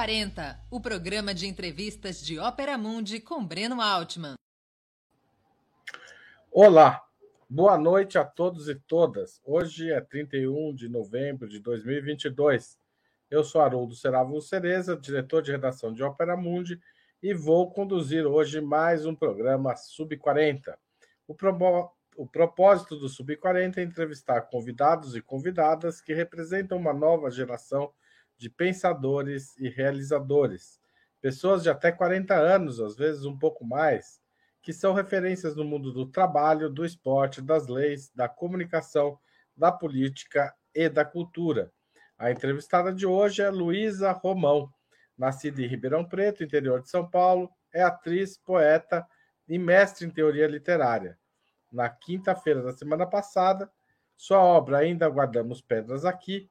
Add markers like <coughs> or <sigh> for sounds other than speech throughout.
Sub40, o programa de entrevistas de Ópera Mundi com Breno Altman. Olá, boa noite a todos e todas. Hoje é 31 de novembro de 2022. Eu sou Haroldo Seravo Cereza, diretor de redação de Ópera Mundi, e vou conduzir hoje mais um programa Sub40. O, pro... o propósito do Sub40 é entrevistar convidados e convidadas que representam uma nova geração de pensadores e realizadores, pessoas de até 40 anos, às vezes um pouco mais, que são referências no mundo do trabalho, do esporte, das leis, da comunicação, da política e da cultura. A entrevistada de hoje é Luísa Romão, nascida em Ribeirão Preto, interior de São Paulo, é atriz, poeta e mestre em teoria literária. Na quinta-feira da semana passada, sua obra Ainda Guardamos Pedras Aqui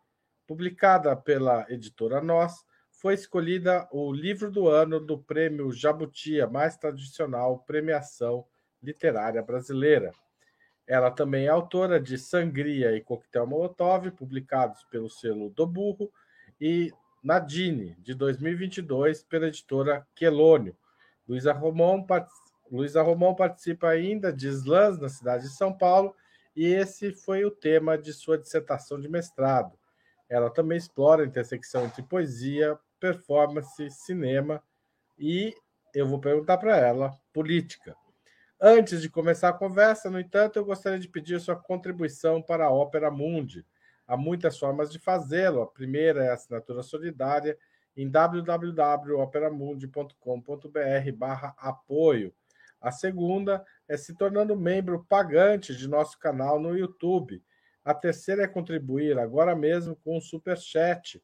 publicada pela editora Nós, foi escolhida o livro do ano do Prêmio Jabuti, a mais tradicional premiação literária brasileira. Ela também é autora de Sangria e Coquetel Molotov, publicados pelo selo do Burro, e Nadine, de 2022, pela editora Quelônio. Luísa Romão, Luísa Romão participa ainda de slams na cidade de São Paulo, e esse foi o tema de sua dissertação de mestrado. Ela também explora a intersecção entre poesia, performance, cinema e eu vou perguntar para ela política. Antes de começar a conversa, no entanto, eu gostaria de pedir sua contribuição para a Ópera Mundi. Há muitas formas de fazê-lo. A primeira é a assinatura solidária em www.operamundi.com.br/apoio. A segunda é se tornando membro pagante de nosso canal no YouTube a terceira é contribuir agora mesmo com o Super Chat.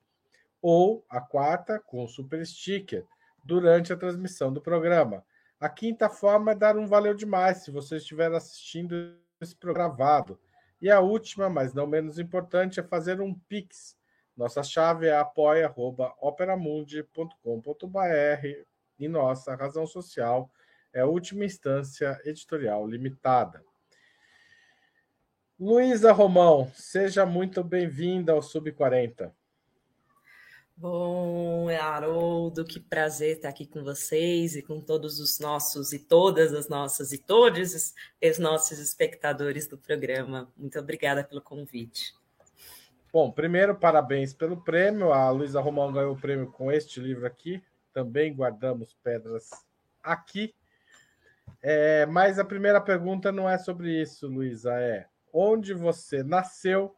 Ou a quarta, com o Super Sticker, durante a transmissão do programa. A quinta forma é dar um valeu demais se você estiver assistindo esse programa gravado. E a última, mas não menos importante, é fazer um Pix. Nossa chave é apoia.operamundi.com.br e nossa razão social é a última instância editorial limitada. Luísa Romão, seja muito bem-vinda ao Sub40. Bom, Haroldo, que prazer estar aqui com vocês e com todos os nossos e todas as nossas e todos os nossos espectadores do programa. Muito obrigada pelo convite. Bom, primeiro, parabéns pelo prêmio. A Luísa Romão ganhou o prêmio com este livro aqui. Também guardamos pedras aqui. É, mas a primeira pergunta não é sobre isso, Luísa. É onde você nasceu,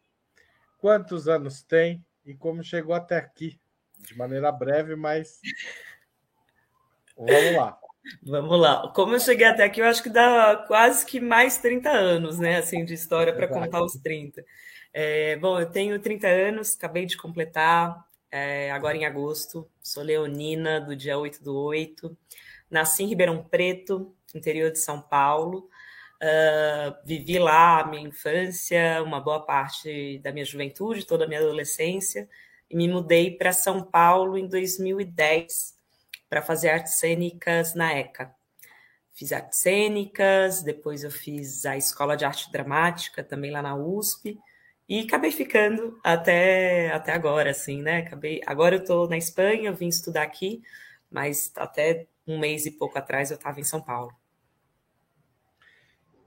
quantos anos tem e como chegou até aqui. De maneira breve, mas <laughs> vamos lá. Vamos lá. Como eu cheguei até aqui, eu acho que dá quase que mais 30 anos, né? Assim, de história para contar os 30. É, bom, eu tenho 30 anos, acabei de completar, é, agora em agosto. Sou leonina, do dia 8 do 8. Nasci em Ribeirão Preto, interior de São Paulo. Uh, vivi lá a minha infância, uma boa parte da minha juventude, toda a minha adolescência, e me mudei para São Paulo em 2010 para fazer artes cênicas na ECA. Fiz artes cênicas, depois eu fiz a Escola de Arte Dramática também lá na USP, e acabei ficando até, até agora, assim, né? Acabei, agora eu estou na Espanha, eu vim estudar aqui, mas até um mês e pouco atrás eu estava em São Paulo.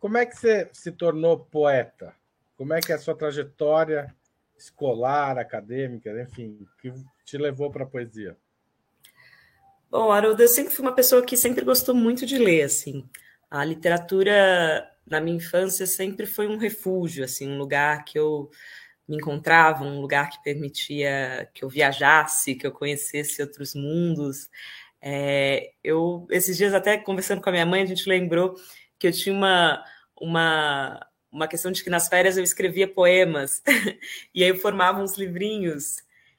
Como é que você se tornou poeta? Como é que é a sua trajetória escolar, acadêmica, enfim, que te levou para a poesia? Bom, Haroldo, eu sempre fui uma pessoa que sempre gostou muito de ler, assim. A literatura, na minha infância, sempre foi um refúgio, assim, um lugar que eu me encontrava, um lugar que permitia que eu viajasse, que eu conhecesse outros mundos. É, eu, esses dias, até conversando com a minha mãe, a gente lembrou que eu tinha uma, uma, uma questão de que nas férias eu escrevia poemas, <laughs> e aí eu formava uns livrinhos,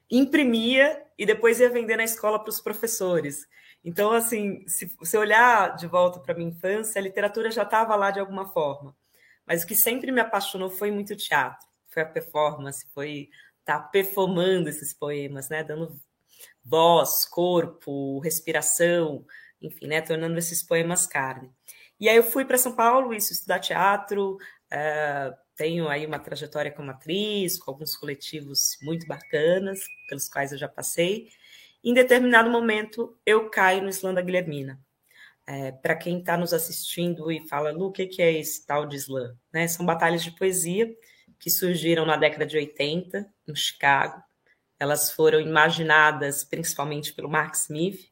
imprimia e depois ia vender na escola para os professores. Então, assim, se você olhar de volta para minha infância, a literatura já estava lá de alguma forma. Mas o que sempre me apaixonou foi muito o teatro, foi a performance, foi estar tá performando esses poemas, né? Dando voz, corpo, respiração, enfim, né? Tornando esses poemas carne. E aí eu fui para São Paulo, isso, estudar teatro, uh, tenho aí uma trajetória como atriz, com alguns coletivos muito bacanas, pelos quais eu já passei. Em determinado momento, eu caio no da Guilhermina. É, Para quem está nos assistindo e fala, Lu, o que, que é esse tal de slam? Né? São batalhas de poesia que surgiram na década de 80, em Chicago. Elas foram imaginadas principalmente pelo Mark Smith,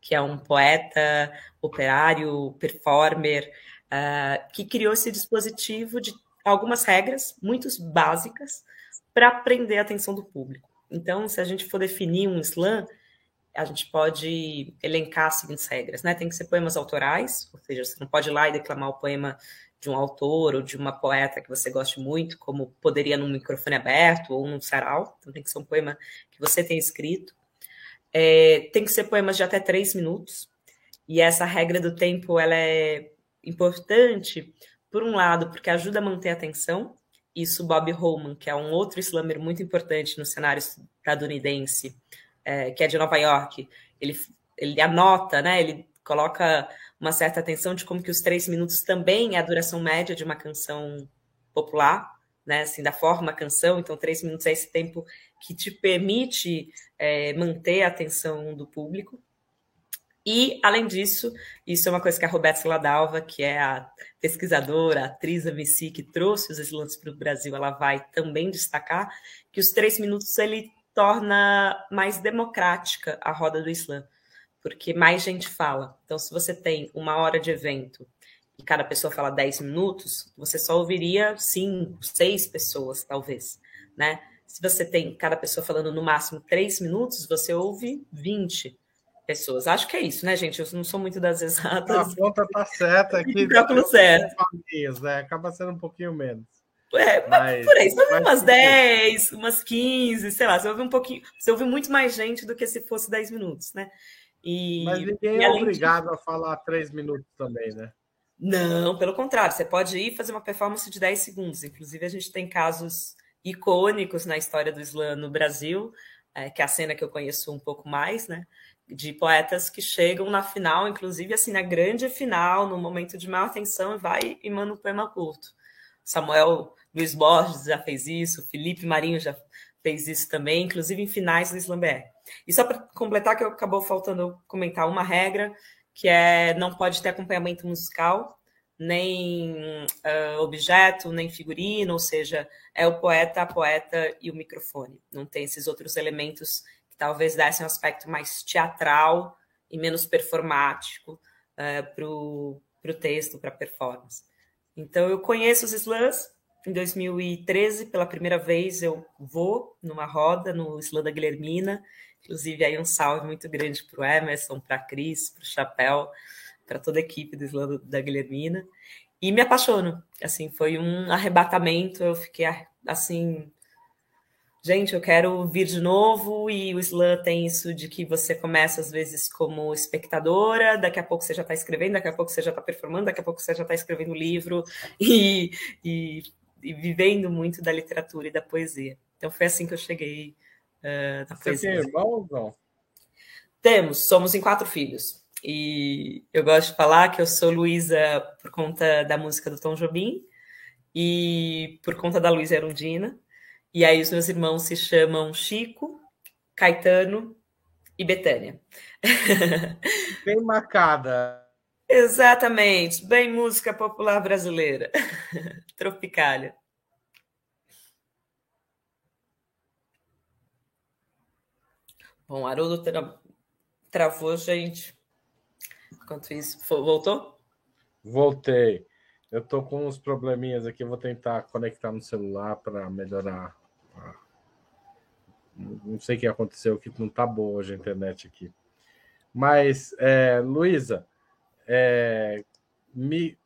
que é um poeta, operário, performer, uh, que criou esse dispositivo de algumas regras muito básicas para prender a atenção do público. Então, se a gente for definir um slam, a gente pode elencar as seguintes regras, né? Tem que ser poemas autorais, ou seja, você não pode ir lá e declamar o poema de um autor ou de uma poeta que você goste muito, como poderia num microfone aberto ou num sarau. Então tem que ser um poema que você tenha escrito. É, tem que ser poemas de até três minutos. E essa regra do tempo ela é importante, por um lado, porque ajuda a manter a atenção. Isso Bob Holman, que é um outro slammer muito importante no cenário estadunidense, é, que é de Nova York, ele, ele anota, né? Ele coloca uma certa atenção de como que os três minutos também é a duração média de uma canção popular, né? Assim, da forma canção, então três minutos é esse tempo que te permite é, manter a atenção do público. E, além disso, isso é uma coisa que a Roberta Ladalva, que é a pesquisadora, a atriz MC que trouxe os slams para o Brasil, ela vai também destacar que os três minutos ele torna mais democrática a roda do Islã porque mais gente fala. Então, se você tem uma hora de evento e cada pessoa fala 10 minutos, você só ouviria cinco, seis pessoas, talvez, né? Se você tem cada pessoa falando no máximo 3 minutos, você ouve 20 pessoas. Acho que é isso, né, gente? Eu não sou muito das exatas. A conta tá certa aqui. <laughs> Cálculo certo. né? Acaba sendo um pouquinho menos. É, mas, por aí, você ouve umas 10, umas 15, sei lá, você ouve um pouquinho, você ouve muito mais gente do que se fosse 10 minutos, né? E, Mas ninguém é obrigado de... a falar três minutos também, né? Não, pelo contrário, você pode ir fazer uma performance de 10 segundos. Inclusive, a gente tem casos icônicos na história do slam no Brasil, é, que é a cena que eu conheço um pouco mais, né? De poetas que chegam na final, inclusive assim, na grande final, no momento de maior tensão, e vai e manda um poema curto. Samuel Luiz Borges já fez isso, Felipe Marinho já fez isso também, inclusive em finais do Slam BR. E só para completar, que acabou faltando comentar uma regra, que é não pode ter acompanhamento musical, nem uh, objeto, nem figurino, ou seja, é o poeta, a poeta e o microfone. Não tem esses outros elementos que talvez dessem um aspecto mais teatral e menos performático uh, para o texto, para a performance. Então, eu conheço os slams, em 2013, pela primeira vez, eu vou numa roda no Islã da Guilhermina. Inclusive, aí um salve muito grande para o Emerson, para a Cris, para o Chapéu, para toda a equipe do Islã da Guilhermina. E me apaixono. Assim, foi um arrebatamento. Eu fiquei assim, gente, eu quero vir de novo. E o Islã tem isso de que você começa às vezes como espectadora, daqui a pouco você já está escrevendo, daqui a pouco você já está performando, daqui a pouco você já está escrevendo livro <laughs> e, e e vivendo muito da literatura e da poesia. Então foi assim que eu cheguei uh, na Você tem irmãos, não? Temos, somos em quatro filhos. E eu gosto de falar que eu sou Luísa por conta da música do Tom Jobim e por conta da Luísa Erundina. E aí os meus irmãos se chamam Chico, Caetano e Betânia. <laughs> Bem marcada. Exatamente, bem música popular brasileira. <laughs> Tropicália. Bom, Haroldo tra... travou, gente. Enquanto isso, voltou? Voltei. Eu tô com uns probleminhas aqui, vou tentar conectar no celular para melhorar. Não sei o que aconteceu, que não tá boa hoje a internet aqui. Mas, é, Luísa, é,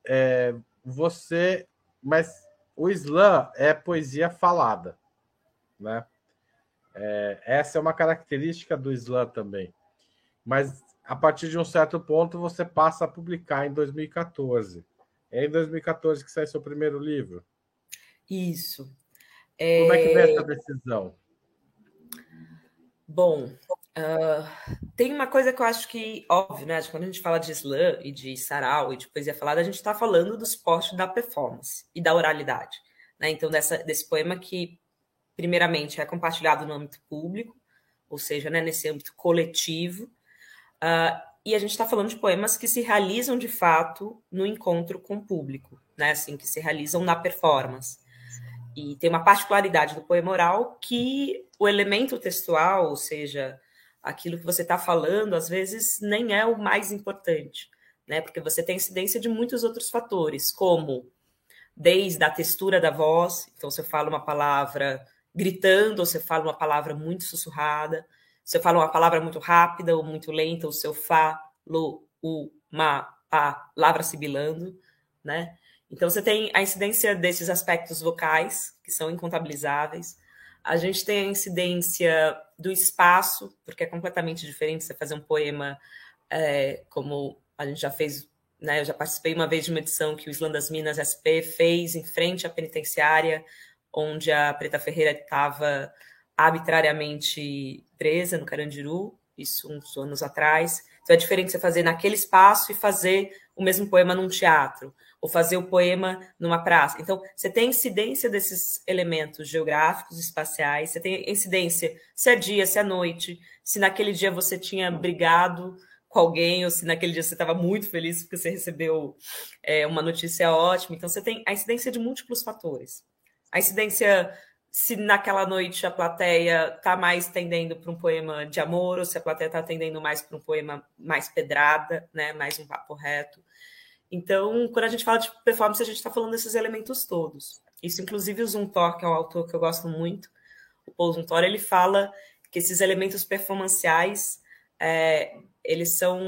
é, você, mas o slam é poesia falada, né? É, essa é uma característica do slam também. Mas a partir de um certo ponto você passa a publicar em 2014. É em 2014 que sai seu primeiro livro. Isso. É... Como é que vem essa decisão? Bom, uh, tem uma coisa que eu acho que, óbvio, né? Quando a gente fala de slam e de sarau e de poesia falada, a gente está falando do suporte da performance e da oralidade. Né? Então, dessa, desse poema que, primeiramente, é compartilhado no âmbito público, ou seja, né, nesse âmbito coletivo. Uh, e a gente está falando de poemas que se realizam de fato no encontro com o público, né, assim, que se realizam na performance. E tem uma particularidade do poema oral que o elemento textual, ou seja, aquilo que você está falando, às vezes nem é o mais importante, né? Porque você tem incidência de muitos outros fatores, como desde a textura da voz, então você fala uma palavra gritando, ou você fala uma palavra muito sussurrada, você fala uma palavra muito rápida ou muito lenta, o seu fa, lo, u, ma, pa, lavra sibilando, né? Então, você tem a incidência desses aspectos vocais, que são incontabilizáveis. A gente tem a incidência do espaço, porque é completamente diferente você fazer um poema é, como a gente já fez, né? Eu já participei uma vez de uma edição que o Islã das Minas SP fez em frente à penitenciária, onde a Preta Ferreira estava arbitrariamente presa no Carandiru, isso uns anos atrás. Então é diferente você fazer naquele espaço e fazer o mesmo poema num teatro ou fazer o poema numa praça. Então, você tem incidência desses elementos geográficos, espaciais, você tem incidência se é dia, se é noite, se naquele dia você tinha brigado com alguém, ou se naquele dia você estava muito feliz porque você recebeu é, uma notícia ótima. Então, você tem a incidência de múltiplos fatores. A incidência se naquela noite a plateia está mais tendendo para um poema de amor, ou se a plateia está tendendo mais para um poema mais pedrada, né, mais um papo reto. Então, quando a gente fala de performance, a gente está falando desses elementos todos. Isso, inclusive, o Zumthor, que é um autor que eu gosto muito, o Paul Zumthor, ele fala que esses elementos performanciais, é, eles são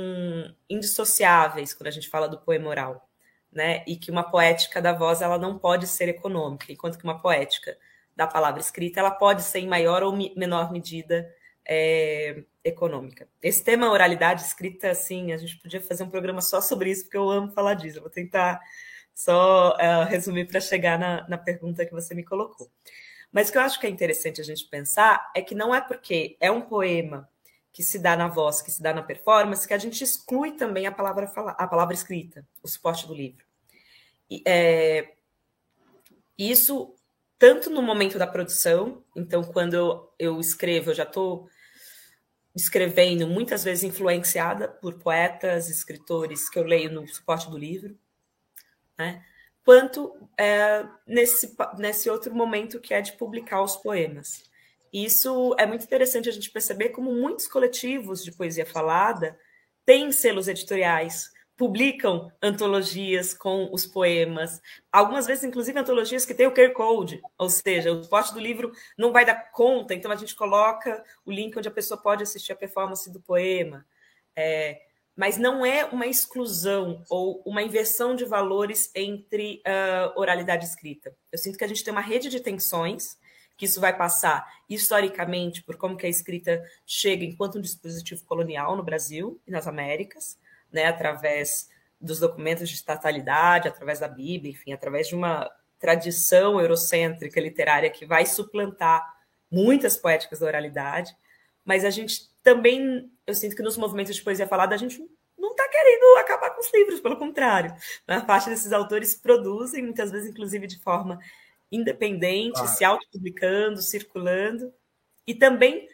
indissociáveis quando a gente fala do poema oral, né? E que uma poética da voz, ela não pode ser econômica, enquanto que uma poética da palavra escrita, ela pode ser em maior ou menor medida é, econômica. Esse tema oralidade escrita, assim, a gente podia fazer um programa só sobre isso, porque eu amo falar disso. Eu vou tentar só uh, resumir para chegar na, na pergunta que você me colocou. Mas o que eu acho que é interessante a gente pensar é que não é porque é um poema que se dá na voz, que se dá na performance, que a gente exclui também a palavra, fala, a palavra escrita, o suporte do livro. E, é, isso tanto no momento da produção, então quando eu, eu escrevo, eu já estou escrevendo, muitas vezes influenciada por poetas, escritores que eu leio no suporte do livro, né? quanto é, nesse, nesse outro momento que é de publicar os poemas. Isso é muito interessante a gente perceber como muitos coletivos de poesia falada têm selos editoriais, publicam antologias com os poemas, algumas vezes, inclusive, antologias que tem o QR Code, ou seja, o suporte do livro não vai dar conta, então a gente coloca o link onde a pessoa pode assistir a performance do poema. É, mas não é uma exclusão ou uma inversão de valores entre uh, oralidade escrita. Eu sinto que a gente tem uma rede de tensões, que isso vai passar historicamente por como que a escrita chega enquanto um dispositivo colonial no Brasil e nas Américas, né, através dos documentos de estatalidade, através da Bíblia, enfim, através de uma tradição eurocêntrica literária que vai suplantar muitas poéticas da oralidade, mas a gente também, eu sinto que nos movimentos de poesia falada, a gente não está querendo acabar com os livros, pelo contrário. A parte desses autores produzem, muitas vezes, inclusive, de forma independente, se autopublicando, circulando, e também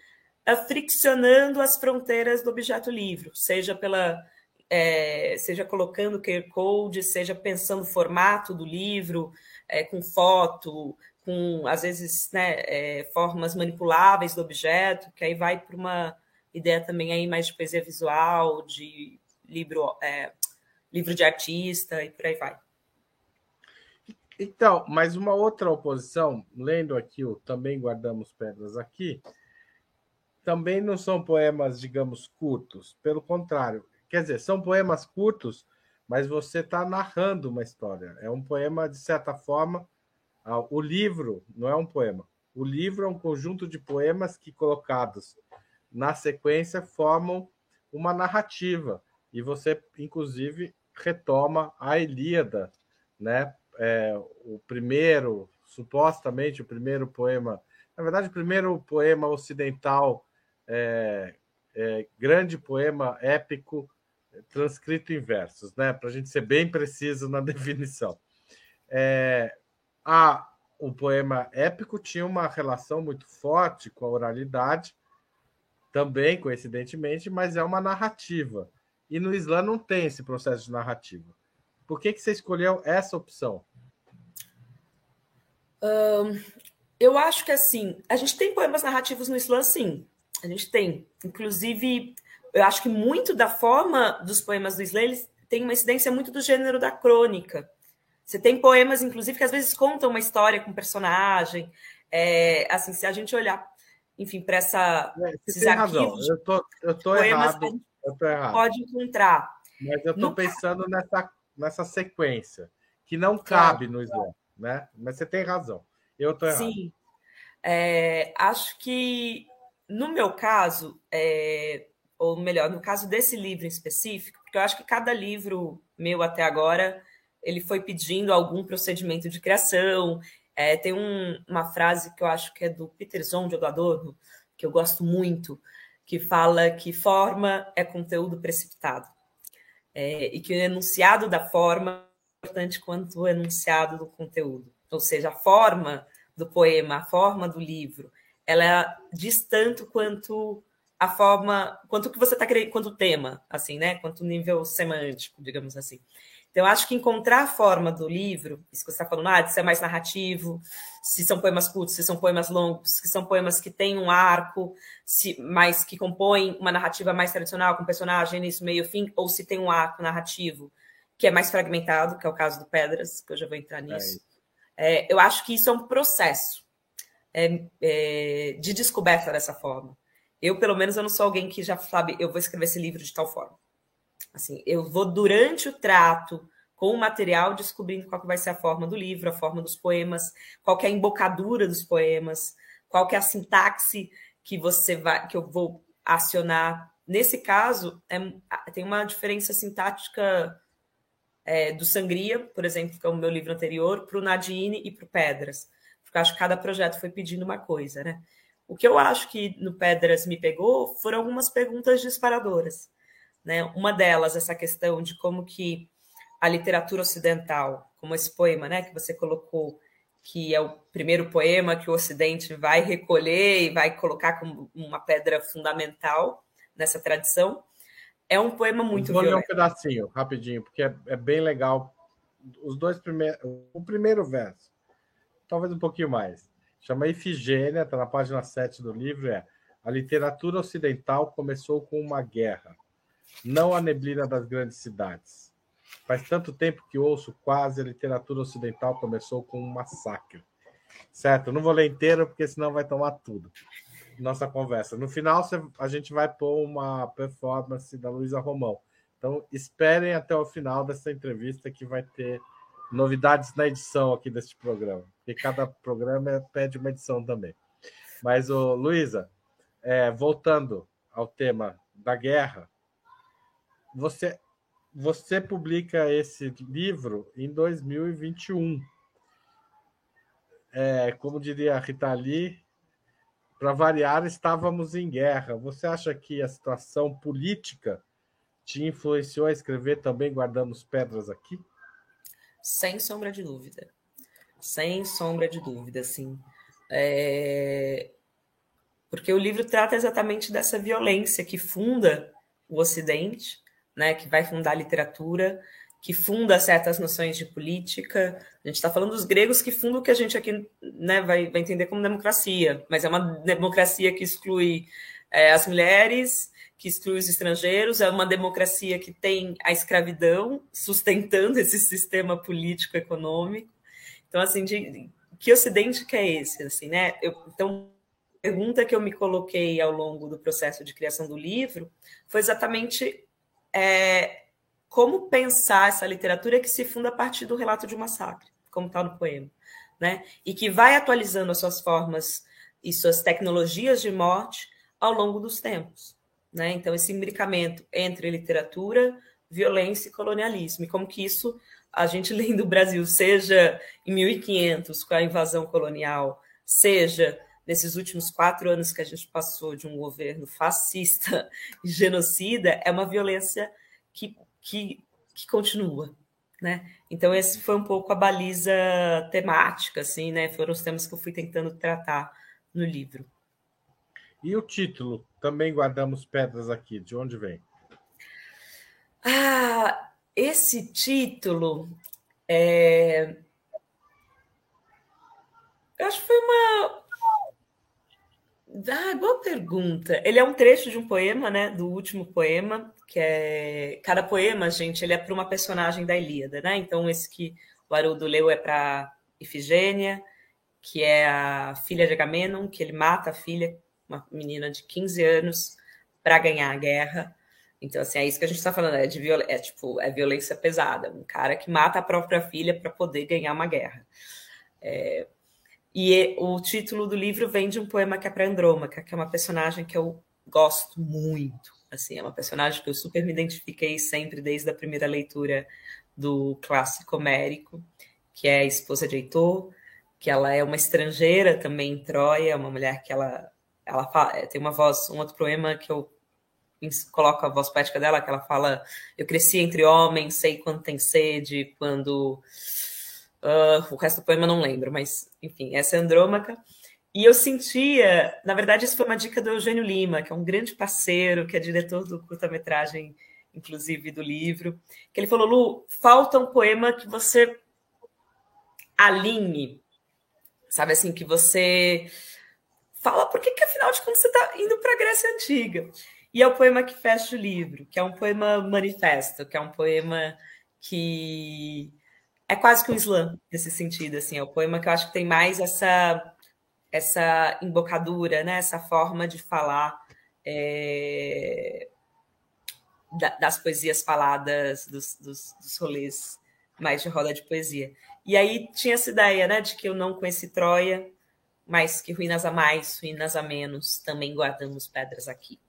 friccionando as fronteiras do objeto livro, seja pela é, seja colocando QR Code, seja pensando o formato do livro, é, com foto, com, às vezes, né, é, formas manipuláveis do objeto, que aí vai para uma ideia também aí mais de poesia visual, de livro, é, livro de artista e por aí vai. Então, mas uma outra oposição, lendo aqui o Também Guardamos Pedras Aqui, também não são poemas, digamos, curtos. Pelo contrário, Quer dizer, são poemas curtos, mas você está narrando uma história. É um poema, de certa forma. Ah, o livro não é um poema. O livro é um conjunto de poemas que, colocados na sequência, formam uma narrativa. E você, inclusive, retoma a Ilíada, né? É, o primeiro, supostamente, o primeiro poema. Na verdade, o primeiro poema ocidental, é, é, grande poema épico transcrito em versos, né? Para a gente ser bem preciso na <laughs> definição. É, a, o poema épico tinha uma relação muito forte com a oralidade, também, coincidentemente, mas é uma narrativa. E no Islã não tem esse processo de narrativa. Por que, que você escolheu essa opção? Eu acho que assim, a gente tem poemas narrativos no Islã, sim. A gente tem. Inclusive, eu acho que muito da forma dos poemas do Islã eles têm uma incidência muito do gênero da crônica. Você tem poemas, inclusive, que às vezes contam uma história com um personagem. É, assim, se a gente olhar, enfim, para essa. É, tem razão. Eu tô, eu tô errado. Eu tô errado. Pode encontrar. Mas eu no... pensando nessa, nessa sequência, que não cabe no Islã, né? Mas você tem razão. Eu tô errado. Sim. É, acho que, no meu caso, é, ou melhor, no caso desse livro em específico, porque eu acho que cada livro meu até agora ele foi pedindo algum procedimento de criação. É, tem um, uma frase que eu acho que é do Peter Zondio do Adorno, que eu gosto muito, que fala que forma é conteúdo precipitado. É, e que o enunciado da forma importante quanto o enunciado do conteúdo. Ou seja, a forma do poema, a forma do livro, ela diz tanto quanto a forma, quanto que você está querendo, quanto o tema, assim, né? Quanto o nível semântico, digamos assim. Então, eu acho que encontrar a forma do livro, isso que você está falando, ah, de ser mais narrativo, se são poemas curtos, se são poemas longos, se são poemas que têm um arco, se, mas que compõem uma narrativa mais tradicional, com personagem, início, meio, fim, ou se tem um arco narrativo que é mais fragmentado, que é o caso do Pedras, que eu já vou entrar nisso. É é, eu acho que isso é um processo é, é, de descoberta dessa forma. Eu, pelo menos, eu não sou alguém que já sabe, eu vou escrever esse livro de tal forma. Assim, eu vou durante o trato com o material descobrindo qual que vai ser a forma do livro, a forma dos poemas, qual que é a embocadura dos poemas, qual que é a sintaxe que você vai, que eu vou acionar. Nesse caso, é, tem uma diferença sintática é, do Sangria, por exemplo, que é o meu livro anterior, para o Nadine e para o Pedras. Porque acho que cada projeto foi pedindo uma coisa, né? O que eu acho que no Pedras me pegou foram algumas perguntas disparadoras. Né? Uma delas, essa questão de como que a literatura ocidental, como esse poema né, que você colocou, que é o primeiro poema que o Ocidente vai recolher e vai colocar como uma pedra fundamental nessa tradição, é um poema muito Vou ler um pedacinho, rapidinho, porque é, é bem legal. Os dois primeiros... O primeiro verso, talvez um pouquinho mais, chama Ifigênia, está na página 7 do livro, é a literatura ocidental começou com uma guerra não a neblina das grandes cidades. Faz tanto tempo que ouço quase a literatura ocidental começou com um massacre. Certo? não vou ler inteiro, porque senão vai tomar tudo. Nossa conversa. No final, a gente vai pôr uma performance da Luísa Romão. Então, esperem até o final dessa entrevista que vai ter novidades na edição aqui deste programa. Porque cada programa pede uma edição também. Mas, Luísa, é, voltando ao tema da guerra, você, você publica esse livro em 2021. É, como diria a Rita Lee, para variar, estávamos em guerra. Você acha que a situação política te influenciou a escrever também Guardamos Pedras aqui? Sem sombra de dúvida. Sem sombra de dúvida, sim. É... Porque o livro trata exatamente dessa violência que funda o Ocidente né, que vai fundar a literatura, que funda certas noções de política. A gente está falando dos gregos que fundam o que a gente aqui né, vai, vai entender como democracia, mas é uma democracia que exclui é, as mulheres, que exclui os estrangeiros, é uma democracia que tem a escravidão sustentando esse sistema político-econômico. Então, assim, de, que ocidente que é esse? Assim, né? Eu, então, a pergunta que eu me coloquei ao longo do processo de criação do livro foi exatamente é, como pensar essa literatura que se funda a partir do relato de um massacre, como está no poema, né? E que vai atualizando as suas formas e suas tecnologias de morte ao longo dos tempos, né? Então esse imbricamento entre literatura, violência e colonialismo, e como que isso a gente <laughs> lendo o Brasil, seja em 1500 com a invasão colonial, seja nesses últimos quatro anos que a gente passou de um governo fascista <laughs> e genocida, é uma violência que, que, que continua. Né? Então, esse foi um pouco a baliza temática, assim, né? Foram os temas que eu fui tentando tratar no livro. E o título? Também guardamos pedras aqui. De onde vem? Ah, esse título é... Eu acho que foi uma. Ah, boa pergunta. Ele é um trecho de um poema, né? Do último poema, que é. Cada poema, gente, ele é para uma personagem da Ilíada, né? Então, esse que o Haroldo leu é para Ifigênia, que é a filha de Agamenon, que ele mata a filha, uma menina de 15 anos, para ganhar a guerra. Então, assim, é isso que a gente está falando, é, de viol... é, tipo, é violência pesada, um cara que mata a própria filha para poder ganhar uma guerra. É... E o título do livro vem de um poema que é para Andrômaca, que é uma personagem que eu gosto muito. Assim, é uma personagem que eu super me identifiquei sempre desde a primeira leitura do clássico homérico, que é a esposa de Heitor, que ela é uma estrangeira também em Troia, uma mulher que ela, ela fala, tem uma voz, um outro poema que eu coloco a voz poética dela, que ela fala: Eu cresci entre homens, sei quando tem sede, quando. Uh, o resto do poema eu não lembro, mas enfim, essa é Andrômaca. E eu sentia, na verdade, isso foi uma dica do Eugênio Lima, que é um grande parceiro, que é diretor do curta-metragem, inclusive do livro, que ele falou: Lu, falta um poema que você alinhe, sabe assim, que você fala por que, afinal de contas você está indo para a Grécia Antiga. E é o poema que fecha o livro, que é um poema manifesto, que é um poema que é quase que um slam nesse sentido, assim, é o poema que eu acho que tem mais essa essa embocadura, né? Essa forma de falar é, das poesias faladas, dos, dos, dos rolês mais de roda de poesia. E aí tinha essa ideia, né, de que eu não conheci Troia, mas que ruínas a mais, ruínas a menos, também guardamos pedras aqui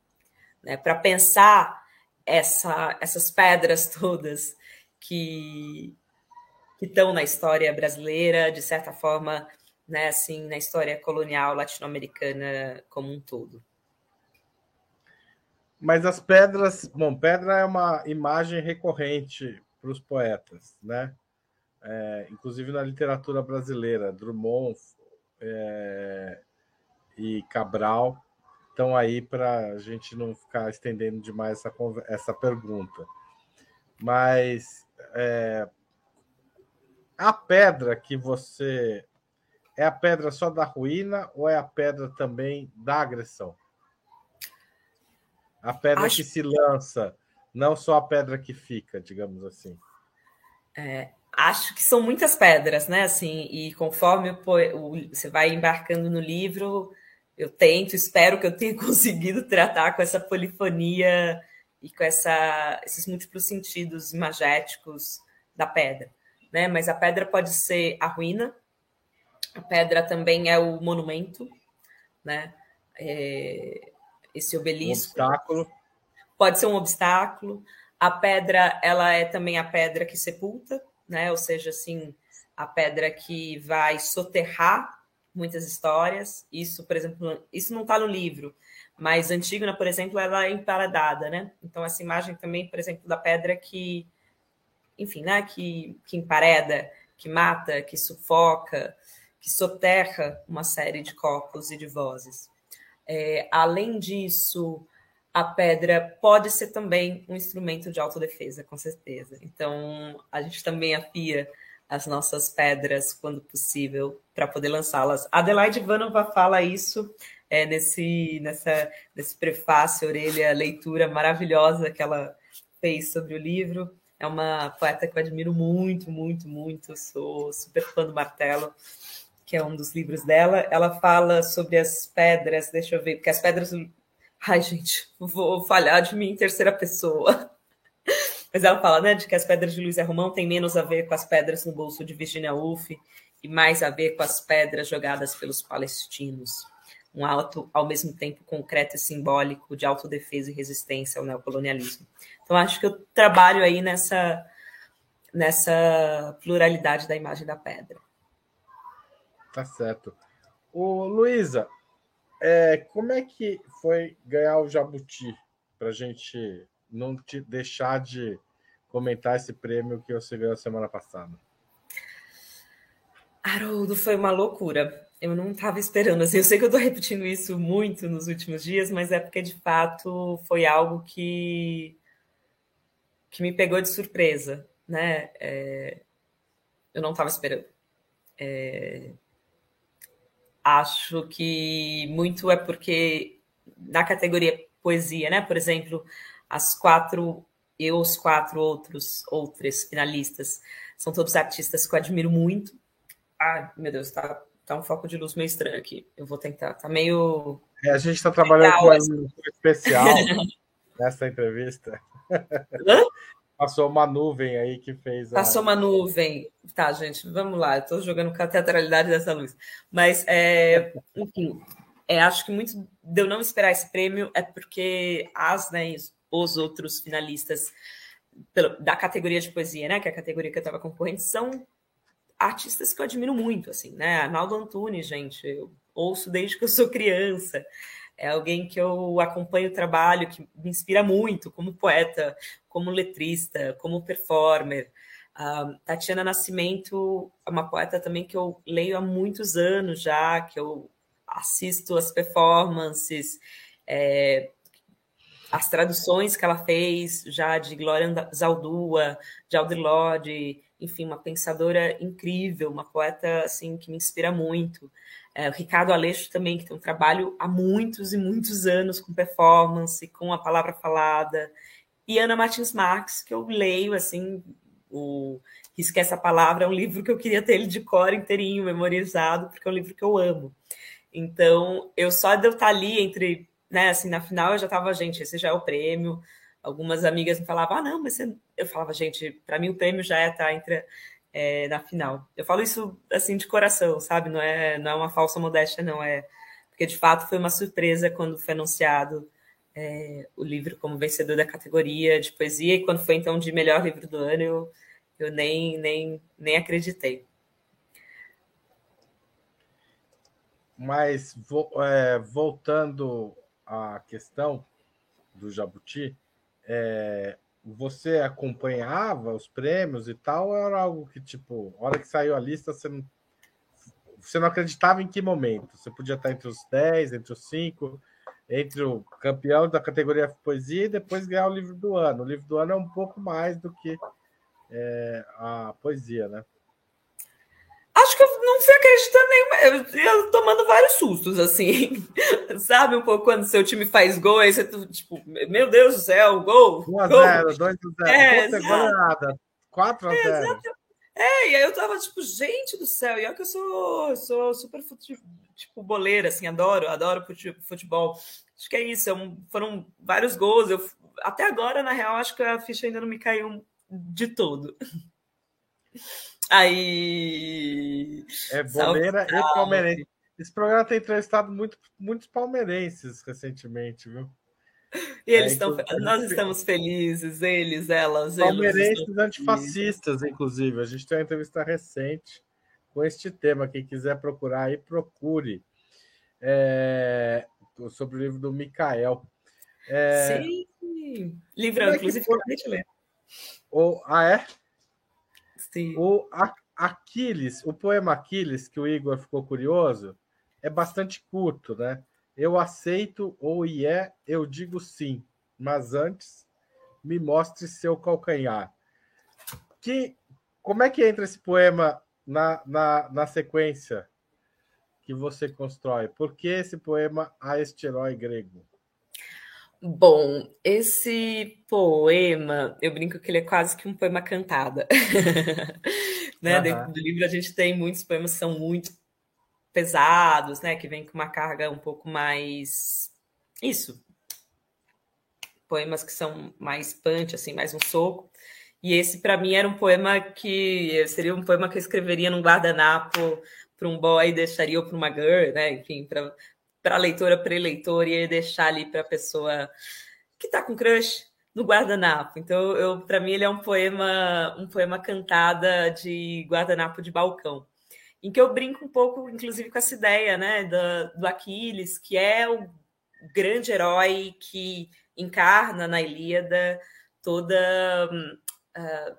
né, para pensar essa, essas pedras todas que estão na história brasileira, de certa forma, né, assim, na história colonial latino-americana como um todo. Mas as pedras, bom, pedra é uma imagem recorrente para os poetas, né? É, inclusive na literatura brasileira, Drummond é, e Cabral estão aí para a gente não ficar estendendo demais essa, essa pergunta. Mas é, a pedra que você. É a pedra só da ruína ou é a pedra também da agressão? A pedra Acho... que se lança, não só a pedra que fica, digamos assim. É, acho que são muitas pedras, né? Assim, e conforme o, você vai embarcando no livro, eu tento, espero que eu tenha <laughs> conseguido tratar com essa polifonia e com essa, esses múltiplos sentidos imagéticos da pedra. Né? Mas a pedra pode ser a ruína, a pedra também é o monumento, né? É, esse obelisco. Um obstáculo. Pode ser um obstáculo. A pedra, ela é também a pedra que sepulta, né? Ou seja, assim, a pedra que vai soterrar muitas histórias. Isso, por exemplo, isso não está no livro, mas Antígona, por exemplo, ela é emparedada, né? Então, essa imagem também, por exemplo, da pedra que, enfim, né? Que, que empareda, que mata, que sufoca, que soterra uma série de corpos e de vozes. É, além disso, a pedra pode ser também um instrumento de autodefesa, com certeza. Então, a gente também afia as nossas pedras quando possível para poder lançá-las. Adelaide Ivanova fala isso é, nesse, nessa, nesse prefácio, orelha, leitura maravilhosa que ela fez sobre o livro. É uma poeta que eu admiro muito, muito, muito. Sou super fã do Martelo, que é um dos livros dela. Ela fala sobre as pedras, deixa eu ver, porque as pedras. Ai, gente, vou falhar de mim em terceira pessoa. Mas ela fala né, de que as pedras de Luiz Romão têm menos a ver com as pedras no bolso de Virginia Woolf e mais a ver com as pedras jogadas pelos palestinos. Um ato, ao mesmo tempo, concreto e simbólico de autodefesa e resistência ao neocolonialismo. Então, acho que eu trabalho aí nessa, nessa pluralidade da imagem da pedra. Tá certo. O Luísa, é, como é que foi ganhar o Jabuti para gente não te deixar de comentar esse prêmio que você ganhou semana passada. Haroldo, foi uma loucura. eu não estava esperando. Assim, eu sei que eu estou repetindo isso muito nos últimos dias, mas é porque de fato foi algo que que me pegou de surpresa, né? É, eu não estava esperando. É, acho que muito é porque na categoria poesia, né? Por exemplo, as quatro e os quatro outros outros finalistas são todos artistas que eu admiro muito. Ai, meu Deus, tá tá um foco de luz meio estranho aqui. Eu vou tentar. Tá meio. É, a gente está trabalhando com um especial <laughs> nessa entrevista. Hã? Passou uma nuvem aí que fez. A... Passou uma nuvem. Tá, gente, vamos lá. Estou jogando com a teatralidade dessa luz. Mas, é, enfim, é, acho que muito de eu não esperar esse prêmio é porque as, né, os outros finalistas da categoria de poesia, né, que é a categoria que eu estava concorrendo, são artistas que eu admiro muito, assim, né? Arnaldo Antunes, gente, eu ouço desde que eu sou criança. É alguém que eu acompanho o trabalho, que me inspira muito como poeta, como letrista, como performer. Uh, Tatiana Nascimento é uma poeta também que eu leio há muitos anos já, que eu assisto as performances, é, as traduções que ela fez já de Glória Zaldúa, de Audre Lorde, enfim, uma pensadora incrível, uma poeta assim que me inspira muito. É, o Ricardo Aleixo também, que tem um trabalho há muitos e muitos anos com performance, com a palavra falada. E Ana Martins Marques, que eu leio, assim, o Esquece a Palavra, é um livro que eu queria ter ele de cor inteirinho, memorizado, porque é um livro que eu amo. Então, eu só de eu estar ali entre, né, assim, na final eu já estava, gente, esse já é o prêmio, algumas amigas me falavam, ah, não, mas você... eu falava, gente, para mim o prêmio já é estar tá entre é, na final. Eu falo isso assim de coração, sabe? Não é, não é uma falsa modéstia, não é porque de fato foi uma surpresa quando foi anunciado é, o livro como vencedor da categoria de poesia e quando foi então de melhor livro do ano eu, eu nem, nem, nem acreditei. Mas é, voltando à questão do Jabuti, é, você acompanhava os prêmios e tal, era algo que, tipo, hora que saiu a lista, você não, você não acreditava em que momento? Você podia estar entre os 10, entre os 5, entre o campeão da categoria poesia e depois ganhar o livro do ano. O livro do ano é um pouco mais do que é, a poesia, né? Acho que eu não fui acreditando nenhuma. Eu ia tomando vários sustos, assim. <laughs> Sabe, um pouco quando seu time faz gol, aí você, tipo, meu Deus do céu, gol! 1x0, 2x0. É, goleada. 4x0. É, é, e aí eu tava, tipo, gente do céu, e olha que eu sou, sou super tipo, boleira, assim, adoro, adoro futebol. Acho que é isso, é foram vários gols. Eu, até agora, na real, acho que a ficha ainda não me caiu de todo. <laughs> Aí. É boleira e palmeirense. Esse programa tem entrevistado muito, muitos palmeirenses recentemente, viu? E eles é, estão. Nós estamos felizes, eles, elas. Palmeirenses eles antifascistas, inclusive. A gente tem uma entrevista recente com este tema. Quem quiser procurar aí, procure. É, sobre o livro do Micael. É, Sim! Livro, é inclusive, que foi... ah, é? Sim. O Aquiles, o poema Aquiles, que o Igor ficou curioso, é bastante curto, né? Eu aceito ou é, eu digo sim, mas antes me mostre seu calcanhar. Que, como é que entra esse poema na, na, na sequência que você constrói? Por que esse poema a este herói grego? Bom, esse poema, eu brinco que ele é quase que um poema cantada. <laughs> né? Uhum. do livro a gente tem muitos poemas que são muito pesados, né? Que vem com uma carga um pouco mais. Isso. Poemas que são mais punch, assim, mais um soco. E esse, para mim, era um poema que seria um poema que eu escreveria num guardanapo para um boy, deixaria ou para uma girl, né? Enfim, para para leitora, para eleitor, e deixar ali para a pessoa que está com crush no guardanapo. Então, eu, para mim, ele é um poema, um poema cantada de guardanapo de balcão, em que eu brinco um pouco, inclusive, com essa ideia, né, do, do Aquiles, que é o grande herói que encarna na Ilíada toda uh,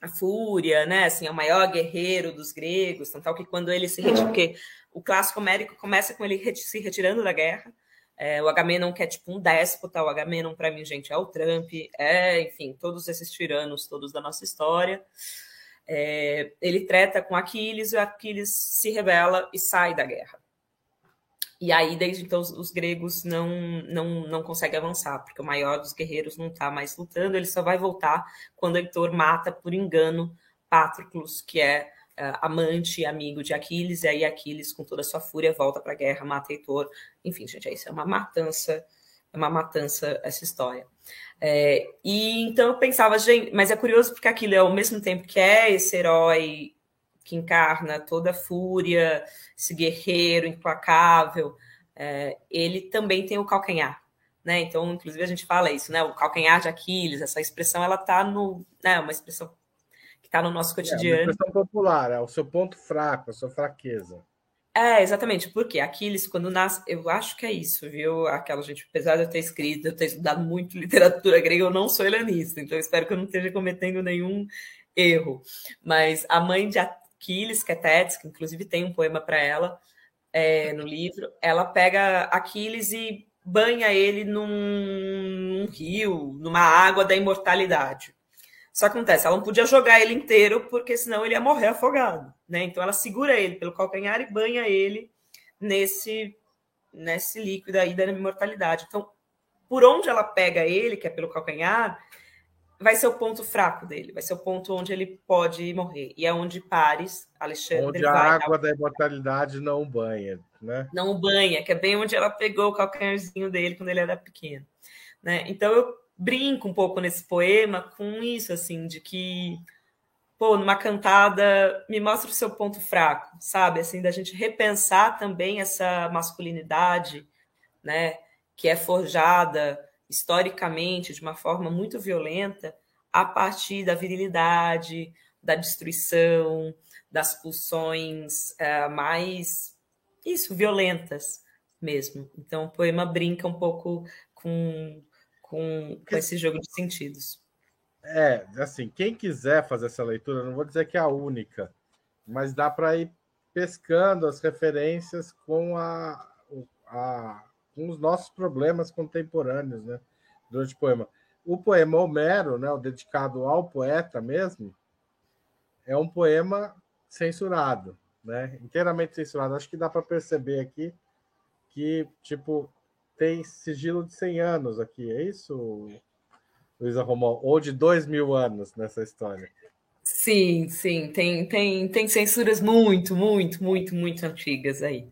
a fúria, né? Assim, é o maior guerreiro dos gregos, tal que quando ele se retira, porque o clássico homérico começa com ele se retirando da guerra. É, o Agamenon que é tipo um déspota, o Agamenon para mim, gente, é o Trump, é, enfim, todos esses tiranos todos da nossa história. É, ele treta com Aquiles e o Aquiles se rebela e sai da guerra. E aí, desde então, os, os, gregos não, não, não conseguem avançar, porque o maior dos guerreiros não está mais lutando, ele só vai voltar quando Heitor mata, por engano, Patroclus, que é uh, amante e amigo de Aquiles, e aí Aquiles, com toda a sua fúria, volta para a guerra, mata Heitor. Enfim, gente, é isso é uma matança, é uma matança essa história. É, e então eu pensava, gente, mas é curioso porque aquilo é ao mesmo tempo que é esse herói que encarna toda a fúria, esse guerreiro implacável, é, ele também tem o calcanhar. Né? Então, inclusive, a gente fala isso, né? O calcanhar de Aquiles, essa expressão, ela está no. Né? Uma expressão que está no nosso cotidiano. É uma expressão popular, é o seu ponto fraco, a sua fraqueza. É, exatamente, porque Aquiles, quando nasce, eu acho que é isso, viu? Aquela gente, apesar de eu ter escrito, eu ter estudado muito <laughs> literatura grega, eu não sou helenista, então espero que eu não esteja cometendo nenhum erro. Mas a mãe de Aquiles, que é Tétis, que inclusive tem um poema para ela é, no livro, ela pega Aquiles e banha ele num, num rio, numa água da imortalidade. Só acontece, ela não podia jogar ele inteiro, porque senão ele ia morrer afogado, né? Então ela segura ele pelo calcanhar e banha ele nesse nesse líquido aí da imortalidade. Então, por onde ela pega ele, que é pelo calcanhar, vai ser o ponto fraco dele, vai ser o ponto onde ele pode morrer. E é onde Paris, Alexandre. Onde a água da imortalidade não banha, né? Não banha, que é bem onde ela pegou o calcanharzinho dele quando ele era pequeno. Né? Então eu brinco um pouco nesse poema com isso, assim, de que, pô, numa cantada, me mostra o seu ponto fraco, sabe? Assim, da gente repensar também essa masculinidade, né? Que é forjada historicamente, de uma forma muito violenta, a partir da virilidade, da destruição, das pulsões uh, mais, isso, violentas mesmo. Então, o poema brinca um pouco com, com, com esse jogo de sentidos. É, assim, quem quiser fazer essa leitura, não vou dizer que é a única, mas dá para ir pescando as referências com a, a com os nossos problemas contemporâneos, né? Durante o poema. O poema Homero, né, o dedicado ao poeta mesmo, é um poema censurado, né? Inteiramente censurado. Acho que dá para perceber aqui que, tipo, tem sigilo de 100 anos aqui, é isso, Luísa Romão? Ou de 2 mil anos nessa história? Sim, sim, tem, tem, tem censuras muito, muito, muito, muito antigas aí.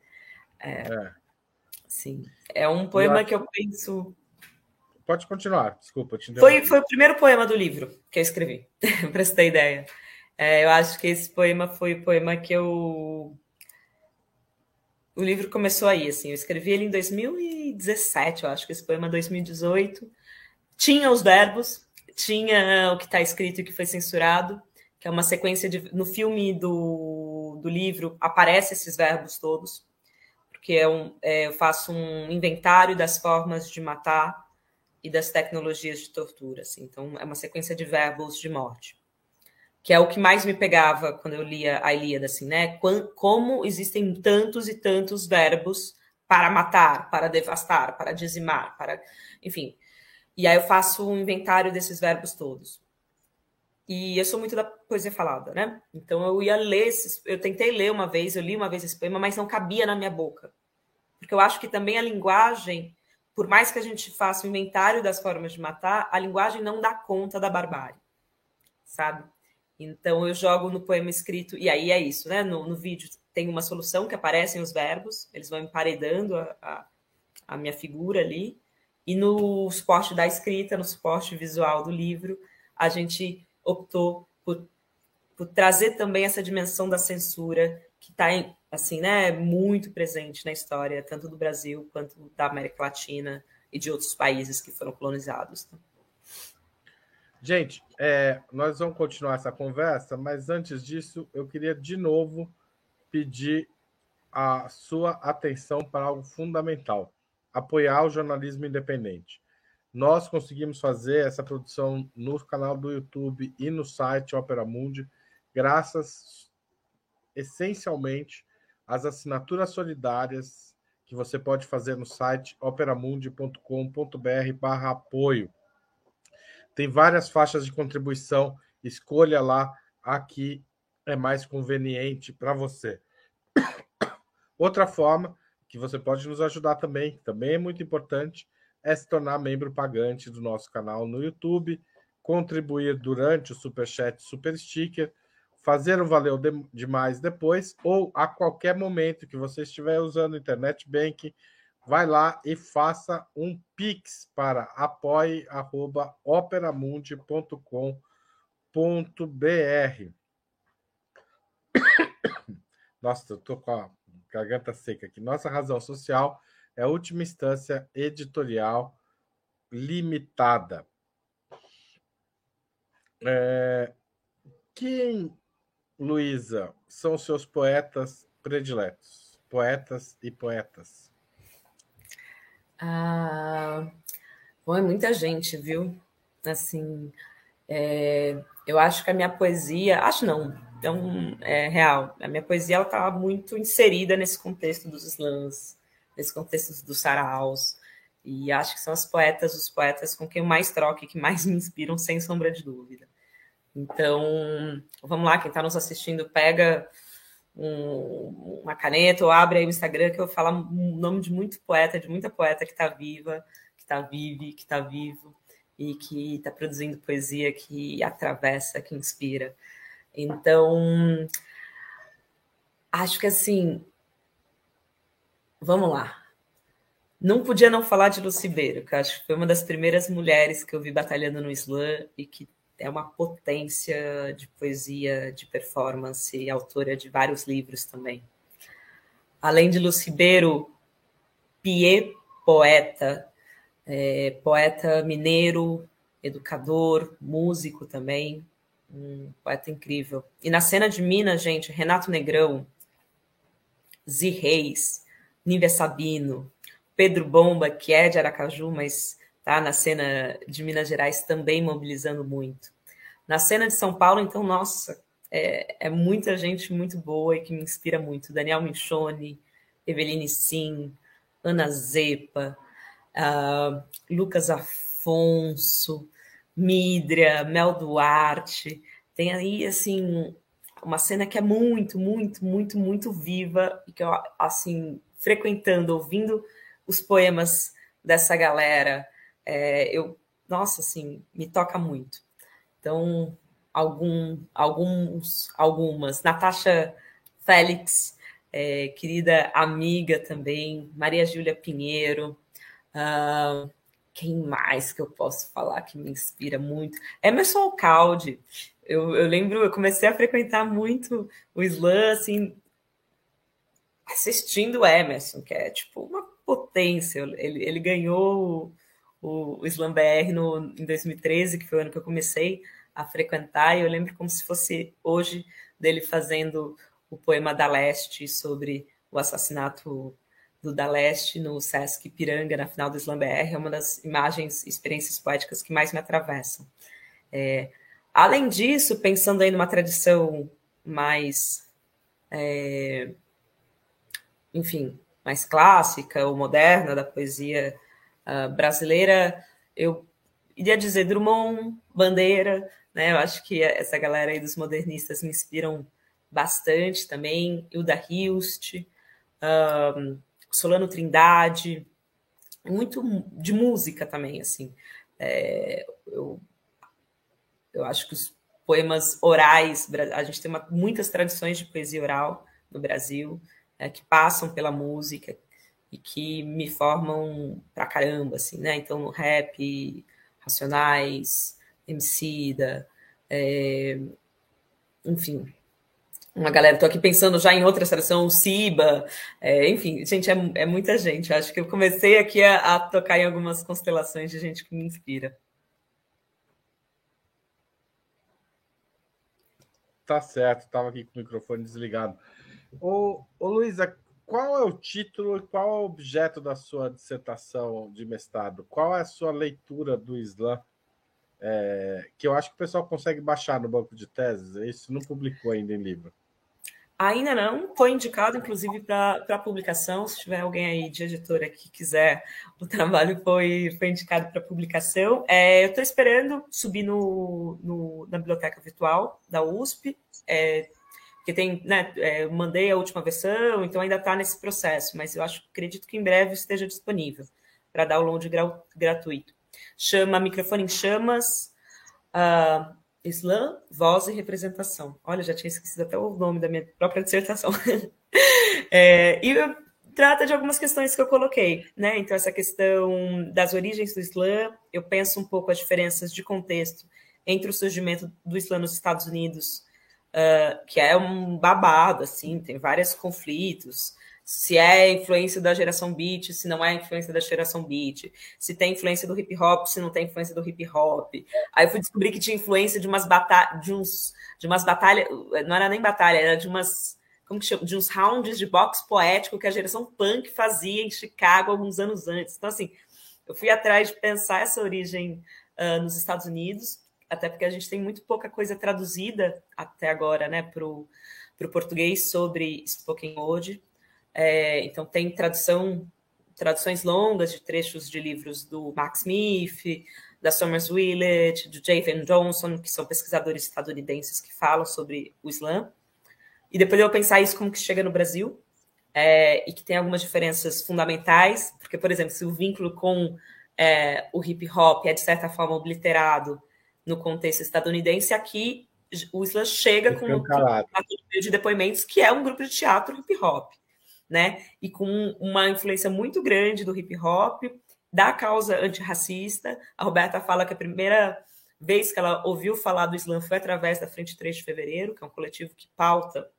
É, é. Sim. É um poema que eu penso. Pode continuar, desculpa. Te foi, foi o primeiro poema do livro que eu escrevi, <laughs> para você ter ideia. É, eu acho que esse poema foi o poema que eu. O livro começou aí, assim. Eu escrevi ele em 2017, eu acho que esse poema é 2018. Tinha os verbos, tinha o que está escrito e que foi censurado, que é uma sequência de. No filme do, do livro aparece esses verbos todos que é um, é, eu faço um inventário das formas de matar e das tecnologias de tortura. Assim. Então, é uma sequência de verbos de morte, que é o que mais me pegava quando eu lia a Ilíada, assim, né? Como existem tantos e tantos verbos para matar, para devastar, para dizimar, para, enfim. E aí eu faço um inventário desses verbos todos. E eu sou muito da poesia falada, né? Então eu ia ler esses, eu tentei ler uma vez, eu li uma vez esse poema, mas não cabia na minha boca. Porque eu acho que também a linguagem, por mais que a gente faça o inventário das formas de matar, a linguagem não dá conta da barbárie, sabe? Então eu jogo no poema escrito, e aí é isso, né? No, no vídeo tem uma solução que aparecem os verbos, eles vão emparedando a, a, a minha figura ali, e no suporte da escrita, no suporte visual do livro, a gente optou por, por trazer também essa dimensão da censura que está assim, né, muito presente na história, tanto do Brasil quanto da América Latina e de outros países que foram colonizados. Gente, é, nós vamos continuar essa conversa, mas antes disso, eu queria de novo pedir a sua atenção para algo fundamental: apoiar o jornalismo independente. Nós conseguimos fazer essa produção no canal do YouTube e no site Opera Mundi, graças essencialmente às assinaturas solidárias que você pode fazer no site operamundi.com.br/barra apoio. Tem várias faixas de contribuição, escolha lá a que é mais conveniente para você. Outra forma que você pode nos ajudar também, também é muito importante, é se tornar membro pagante do nosso canal no YouTube, contribuir durante o Superchat Super Sticker, fazer o Valeu Demais depois, ou a qualquer momento que você estiver usando Internet Bank, vai lá e faça um Pix para apoie.operamundi.com.br. <coughs> Nossa, eu tô com a garganta seca aqui. Nossa razão social é a última instância editorial limitada. É... Quem, Luísa, são seus poetas prediletos? Poetas e poetas. Ah, bom, é muita gente, viu? Assim, é, eu acho que a minha poesia, acho não, então é real. A minha poesia ela está muito inserida nesse contexto dos slams, nesse contexto dos saraus, e acho que são as poetas, os poetas com quem eu mais troco e que mais me inspiram, sem sombra de dúvida. Então, vamos lá, quem está nos assistindo, pega um, uma caneta ou abre aí o Instagram que eu falo o nome de muito poeta, de muita poeta que está viva, que está vive, que está vivo e que está produzindo poesia que atravessa, que inspira. Então, acho que assim, vamos lá. Não podia não falar de Lucibeiro, que acho que foi uma das primeiras mulheres que eu vi batalhando no slam e que é uma potência de poesia, de performance, autora de vários livros também. Além de Lucibeiro, Pie, poeta, é, poeta mineiro, educador, músico também, um poeta incrível. E na cena de Minas, gente, Renato Negrão, Zi Reis, Nívia Sabino, Pedro Bomba, que é de Aracaju, mas tá na cena de Minas Gerais também mobilizando muito. Na cena de São Paulo, então, nossa, é, é muita gente muito boa e que me inspira muito. Daniel Michone, Eveline Sim, Ana Zepa, uh, Lucas Afonso, Midria, Mel Duarte. Tem aí, assim, uma cena que é muito, muito, muito, muito viva e que eu, assim, frequentando, ouvindo os poemas dessa galera, é, eu, nossa, assim, me toca muito. Então, algum, alguns, algumas. Natasha Félix, é, querida amiga também, Maria Júlia Pinheiro, uh, quem mais que eu posso falar que me inspira muito? Emerson Alcalde. Eu, eu lembro, eu comecei a frequentar muito o slam, assim, assistindo Emerson, que é tipo uma potência. Ele, ele ganhou o, o Slam BR no, em 2013, que foi o ano que eu comecei a frequentar, e eu lembro como se fosse hoje dele fazendo o poema da Leste sobre o assassinato do da Leste no Sesc Piranga, na final do Slam BR, é uma das imagens, experiências poéticas que mais me atravessam. É, além disso, pensando aí numa tradição mais, é, enfim, mais clássica ou moderna da poesia uh, brasileira, eu iria dizer Drummond, Bandeira, né? Eu acho que essa galera aí dos modernistas me inspiram bastante também, Hilda Hilst, Solano Trindade, muito de música também, assim. É, eu, eu acho que os poemas orais, a gente tem uma, muitas tradições de poesia oral no Brasil, é, que passam pela música e que me formam pra caramba, assim, né? Então, no rap, Racionais, Emicida, é, enfim, uma galera, tô aqui pensando já em outra seleção, o é, enfim, gente, é, é, muita gente. acho que eu comecei aqui a, a, tocar em algumas constelações de gente que me inspira. Tá certo, estava aqui com o microfone desligado. Ô, ô Luísa, qual é o título e qual é o objeto da sua dissertação de mestrado? Qual é a sua leitura do Islã? É, que eu acho que o pessoal consegue baixar no banco de teses, isso não publicou ainda em livro. Ainda não, foi indicado, inclusive, para publicação. Se tiver alguém aí de editora que quiser, o trabalho foi, foi indicado para publicação. É, eu estou esperando subir no, no, na biblioteca virtual da USP, é, que tem, né, é, mandei a última versão, então ainda está nesse processo, mas eu acho, acredito que em breve esteja disponível para download gra gratuito. Chama Microfone em Chamas. Uh, Islã, voz e representação. Olha, já tinha esquecido até o nome da minha própria dissertação. <laughs> é, e trata de algumas questões que eu coloquei, né? Então, essa questão das origens do Islã, eu penso um pouco as diferenças de contexto entre o surgimento do Islã nos Estados Unidos, que é um babado, assim, tem vários conflitos, se é influência da geração beat, se não é influência da geração beat, se tem influência do hip hop, se não tem influência do hip hop. Aí eu fui descobrir que tinha influência de umas batalhas, de de umas batalhas, não era nem batalha, era de umas, como que chama, de uns rounds de boxe poético que a geração punk fazia em Chicago alguns anos antes. Então assim, eu fui atrás de pensar essa origem uh, nos Estados Unidos, até porque a gente tem muito pouca coisa traduzida até agora, né, para o português sobre spoken word. É, então, tem tradução, traduções longas de trechos de livros do Max Smith, da Summers Willett, do Javen Johnson, que são pesquisadores estadunidenses que falam sobre o Islã. E depois eu pensar isso como que chega no Brasil, é, e que tem algumas diferenças fundamentais, porque, por exemplo, se o vínculo com é, o hip hop é, de certa forma, obliterado no contexto estadunidense, aqui o Islã chega com um de depoimentos, que é um grupo de teatro hip hop né? E com uma influência muito grande do hip hop, da causa antirracista. A Roberta fala que a primeira vez que ela ouviu falar do Islã foi através da Frente 3 de Fevereiro, que é um coletivo que pauta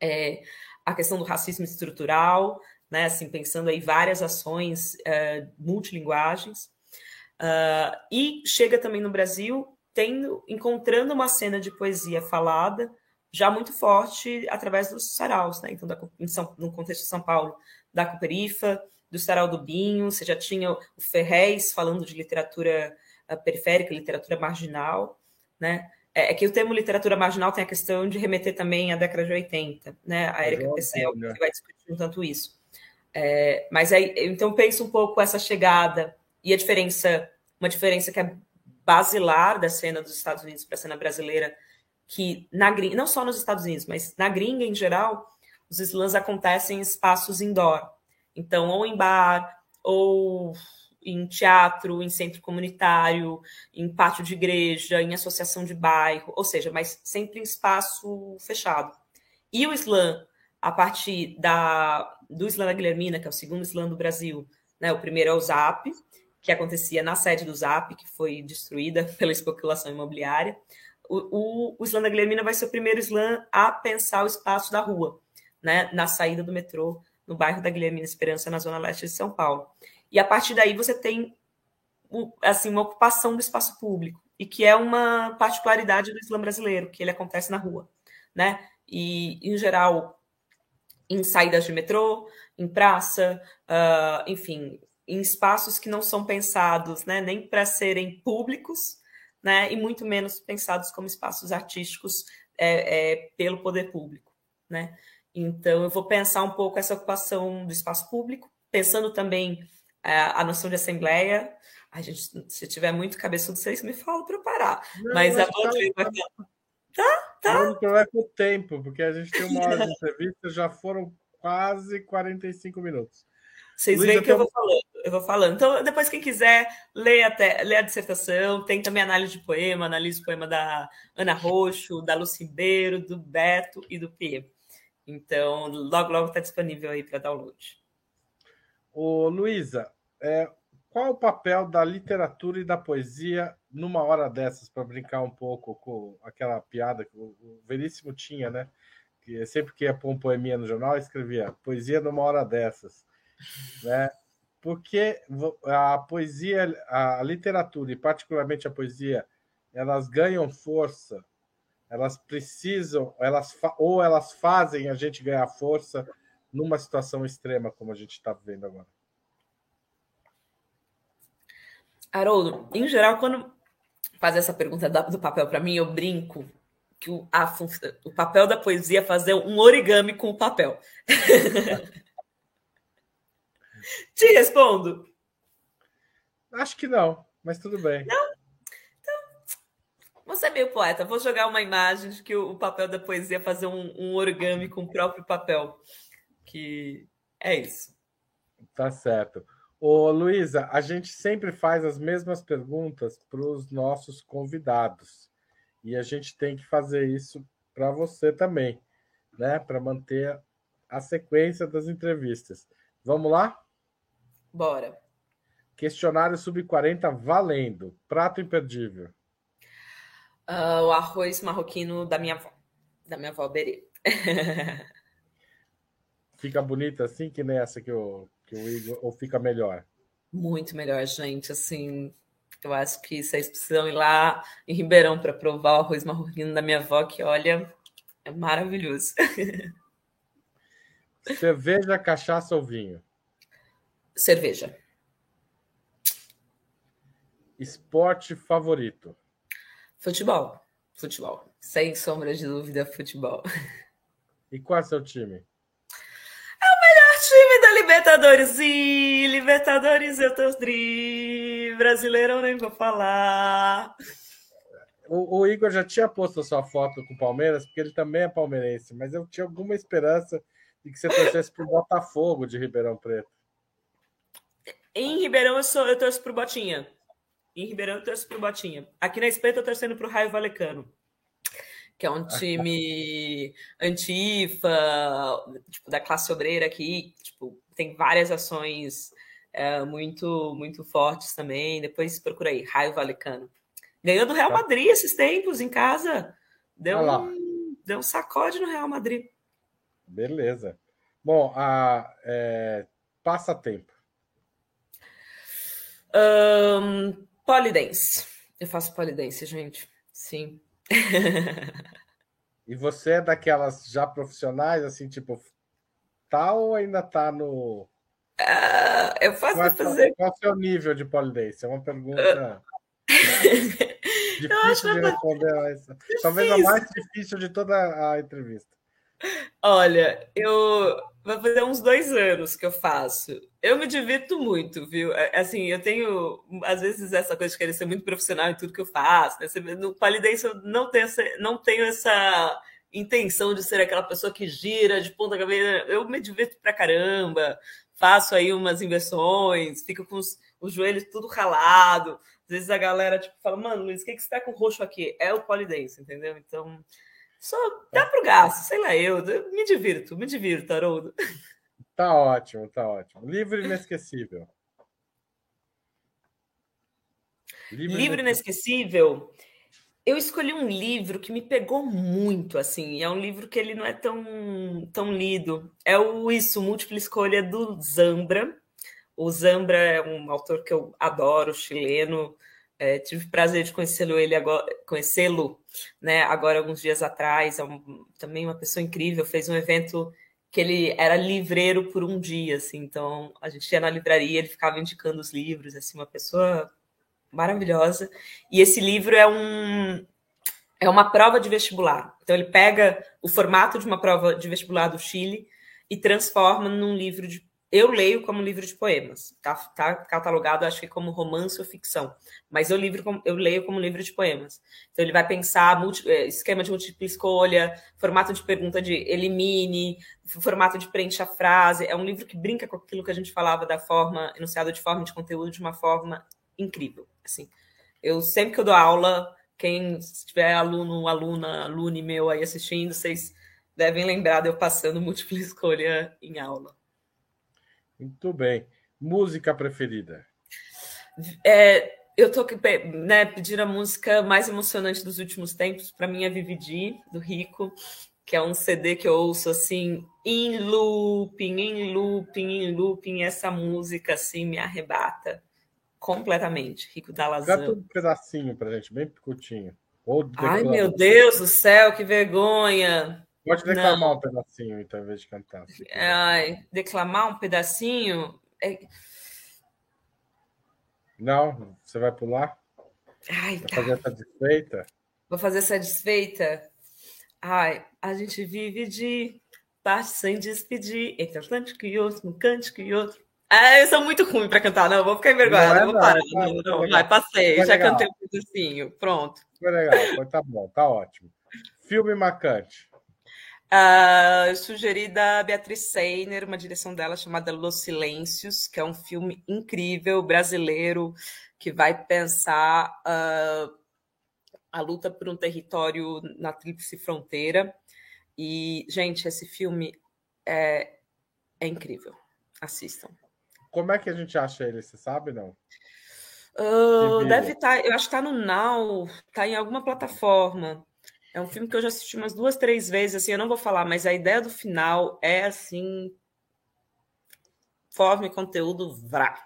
é, a questão do racismo estrutural, né? Assim, pensando aí várias ações é, multilinguagens. Uh, e chega também no Brasil tendo, encontrando uma cena de poesia falada já muito forte através dos saraus, né? Então, da, São, no contexto de São Paulo, da Cooperifa, do Sarau do Binho, você já tinha o Ferrez falando de literatura uh, periférica, literatura marginal, né? É, é, que o termo literatura marginal tem a questão de remeter também à década de 80, né? A Erika Pessel, que vai discutir um tanto isso. É, mas aí, então penso um pouco essa chegada e a diferença, uma diferença que é basilar da cena dos Estados Unidos para a cena brasileira, que na gringa, não só nos Estados Unidos, mas na gringa em geral, os slams acontecem em espaços indoor. Então, ou em bar, ou em teatro, em centro comunitário, em pátio de igreja, em associação de bairro, ou seja, mas sempre em espaço fechado. E o slam, a partir da, do slam da Guilhermina, que é o segundo slam do Brasil, né, o primeiro é o ZAP, que acontecia na sede do ZAP, que foi destruída <laughs> pela especulação imobiliária o, o, o slam da Guilhermina vai ser o primeiro slam a pensar o espaço da rua, né, na saída do metrô, no bairro da Guilhermina Esperança, na zona leste de São Paulo. E a partir daí você tem assim uma ocupação do espaço público e que é uma particularidade do Islã brasileiro, que ele acontece na rua, né? E em geral em saídas de metrô, em praça, uh, enfim, em espaços que não são pensados, né, nem para serem públicos, né, e muito menos pensados como espaços artísticos é, é, pelo poder público. Né? Então, eu vou pensar um pouco essa ocupação do espaço público, pensando também é, a noção de assembleia. A gente, se tiver muito cabeçudo, vocês me falam para eu parar. Não, mas a Rodrigo tá, tá, tá. Não, o problema é com o tempo, porque a gente tem uma hora de <laughs> entrevista, já foram quase 45 minutos. Vocês veem que eu vou falando, eu vou falando. Então, depois, quem quiser, lê, até, lê a dissertação, tem também análise de poema, analisa o poema da Ana Roxo, da Luci Ribeiro, do Beto e do Pie. Então, logo, logo está disponível aí para download. Ô, Luísa, é, qual o papel da literatura e da poesia numa hora dessas, para brincar um pouco com aquela piada que o, o Veríssimo tinha, né? Que sempre que ia pôr um poeminha no jornal, escrevia poesia numa hora dessas né? Porque a poesia, a literatura e particularmente a poesia, elas ganham força, elas precisam, elas ou elas fazem a gente ganhar força numa situação extrema como a gente está vivendo agora? Haroldo, em geral, quando faz essa pergunta do papel para mim, eu brinco que o, a, o papel da poesia é fazer um origami com o papel. <laughs> Te respondo. Acho que não, mas tudo bem. Não? Então, você é meio poeta. Vou jogar uma imagem de que o papel da poesia é fazer um, um origami com o próprio papel. Que é isso. Tá certo. Ô, Luísa, a gente sempre faz as mesmas perguntas para os nossos convidados. E a gente tem que fazer isso para você também, né? Para manter a sequência das entrevistas. Vamos lá? Bora. Questionário sub-40 valendo. Prato imperdível. Uh, o arroz marroquino da minha avó. Da minha avó Berê. <laughs> fica bonita assim, que nem essa que o, que o Igor, ou fica melhor? Muito melhor, gente. Assim, eu acho que vocês precisam ir lá em Ribeirão para provar o arroz marroquino da minha avó, que olha, é maravilhoso. <laughs> Cerveja, cachaça ou vinho? Cerveja. Esporte favorito? Futebol. Futebol. Sem sombra de dúvida, futebol. E qual é o seu time? É o melhor time da Libertadores. E Libertadores eu tô tri. Brasileiro eu nem vou falar. O, o, Igor já tinha posto a sua foto com o Palmeiras, porque ele também é palmeirense, mas eu tinha alguma esperança de que você torcesse pro Botafogo de Ribeirão Preto. Em Ribeirão eu, sou, eu torço pro Botinha. Em Ribeirão eu torço pro Botinha. Aqui na Espanha eu tô torcendo pro Raio Valecano. Que é um time antifa, tipo, da classe obreira aqui. Tipo, tem várias ações é, muito, muito fortes também. Depois procura aí, Raio Valecano. Ganhou do Real tá. Madrid esses tempos em casa. Deu, um, deu um sacode no Real Madrid. Beleza. Bom, a, é, passatempo. Um, polidense. Eu faço polidense, gente. Sim. <laughs> e você é daquelas já profissionais, assim, tipo, tal ou ainda tá no. Uh, eu faço qual, é fazer. Qual é o seu nível de polidense? É uma pergunta. <laughs> Difícil de responder a essa. Talvez a mais difícil de toda a entrevista. Olha, eu vai fazer uns dois anos que eu faço. Eu me divirto muito, viu? É, assim, eu tenho, às vezes, essa coisa de querer ser muito profissional em tudo que eu faço. Né? No Palidense eu não tenho, essa, não tenho essa intenção de ser aquela pessoa que gira de ponta cabeça. Eu me divirto pra caramba, faço aí umas inversões, fico com os, os joelhos tudo ralado. Às vezes a galera tipo, fala, mano, Luiz, o que, que você tá com roxo aqui? É o Polidense, entendeu? Então só dá pro gasto, sei lá, eu, eu me divirto, me divirto, Haroldo. Tá ótimo, tá ótimo. Livro inesquecível. Livro, livro inesquecível. Eu escolhi um livro que me pegou muito, assim. É um livro que ele não é tão, tão lido. É o Isso, Múltipla Escolha, do Zambra. O Zambra é um autor que eu adoro, chileno. É, tive prazer de conhecê-lo ele agora, conhecê-lo, né? Agora alguns dias atrás, é um, também uma pessoa incrível, fez um evento que ele era livreiro por um dia, assim. Então a gente ia na livraria, ele ficava indicando os livros, assim, uma pessoa maravilhosa. E esse livro é um é uma prova de vestibular. Então ele pega o formato de uma prova de vestibular do Chile e transforma num livro de eu leio como livro de poemas, tá, tá catalogado, acho que como romance ou ficção, mas eu, livro, eu leio como livro de poemas. Então ele vai pensar multi, é, esquema de múltipla escolha, formato de pergunta de elimine, formato de preenche a frase. É um livro que brinca com aquilo que a gente falava da forma, enunciado de forma de conteúdo de uma forma incrível. Assim, eu sempre que eu dou aula, quem tiver aluno, aluna, alune meu aí assistindo, vocês devem lembrar de eu passando <laughs> múltipla escolha em aula. Muito bem. Música preferida? É, eu tô né, pedindo a música mais emocionante dos últimos tempos. Para mim é Vividi, do Rico, que é um CD que eu ouço assim, em looping, em looping, em looping. Essa música assim me arrebata completamente. Rico da Lazan. Canta um pedacinho pra gente, bem curtinho. Ai, meu Deus do céu, que vergonha! Pode declamar não. um pedacinho, então, em vez de cantar. Ai, declamar um pedacinho? É... Não, você vai pular? Ai, vai fazer essa desfeita? Vou fazer essa desfeita? Ai, a gente vive de parte sem despedir, entre Atlântico e outro, um cântico e outro. Ah, eu sou muito ruim para cantar, não, vou ficar envergonhada, é vou parar. Não, não, vai, passei, já legal. cantei um pedacinho, pronto. Foi legal, foi, tá bom, tá ótimo. Filme marcante. Uh, eu sugeri da Beatriz Seiner, uma direção dela chamada Los Silêncios, que é um filme incrível, brasileiro, que vai pensar uh, a luta por um território na Tríplice Fronteira. E, gente, esse filme é, é incrível. Assistam. Como é que a gente acha ele? Você sabe, não? Uh, deve estar, tá, eu acho que está no Now, está em alguma plataforma. É um filme que eu já assisti umas duas, três vezes, assim, eu não vou falar, mas a ideia do final é assim. Forma e conteúdo vrá.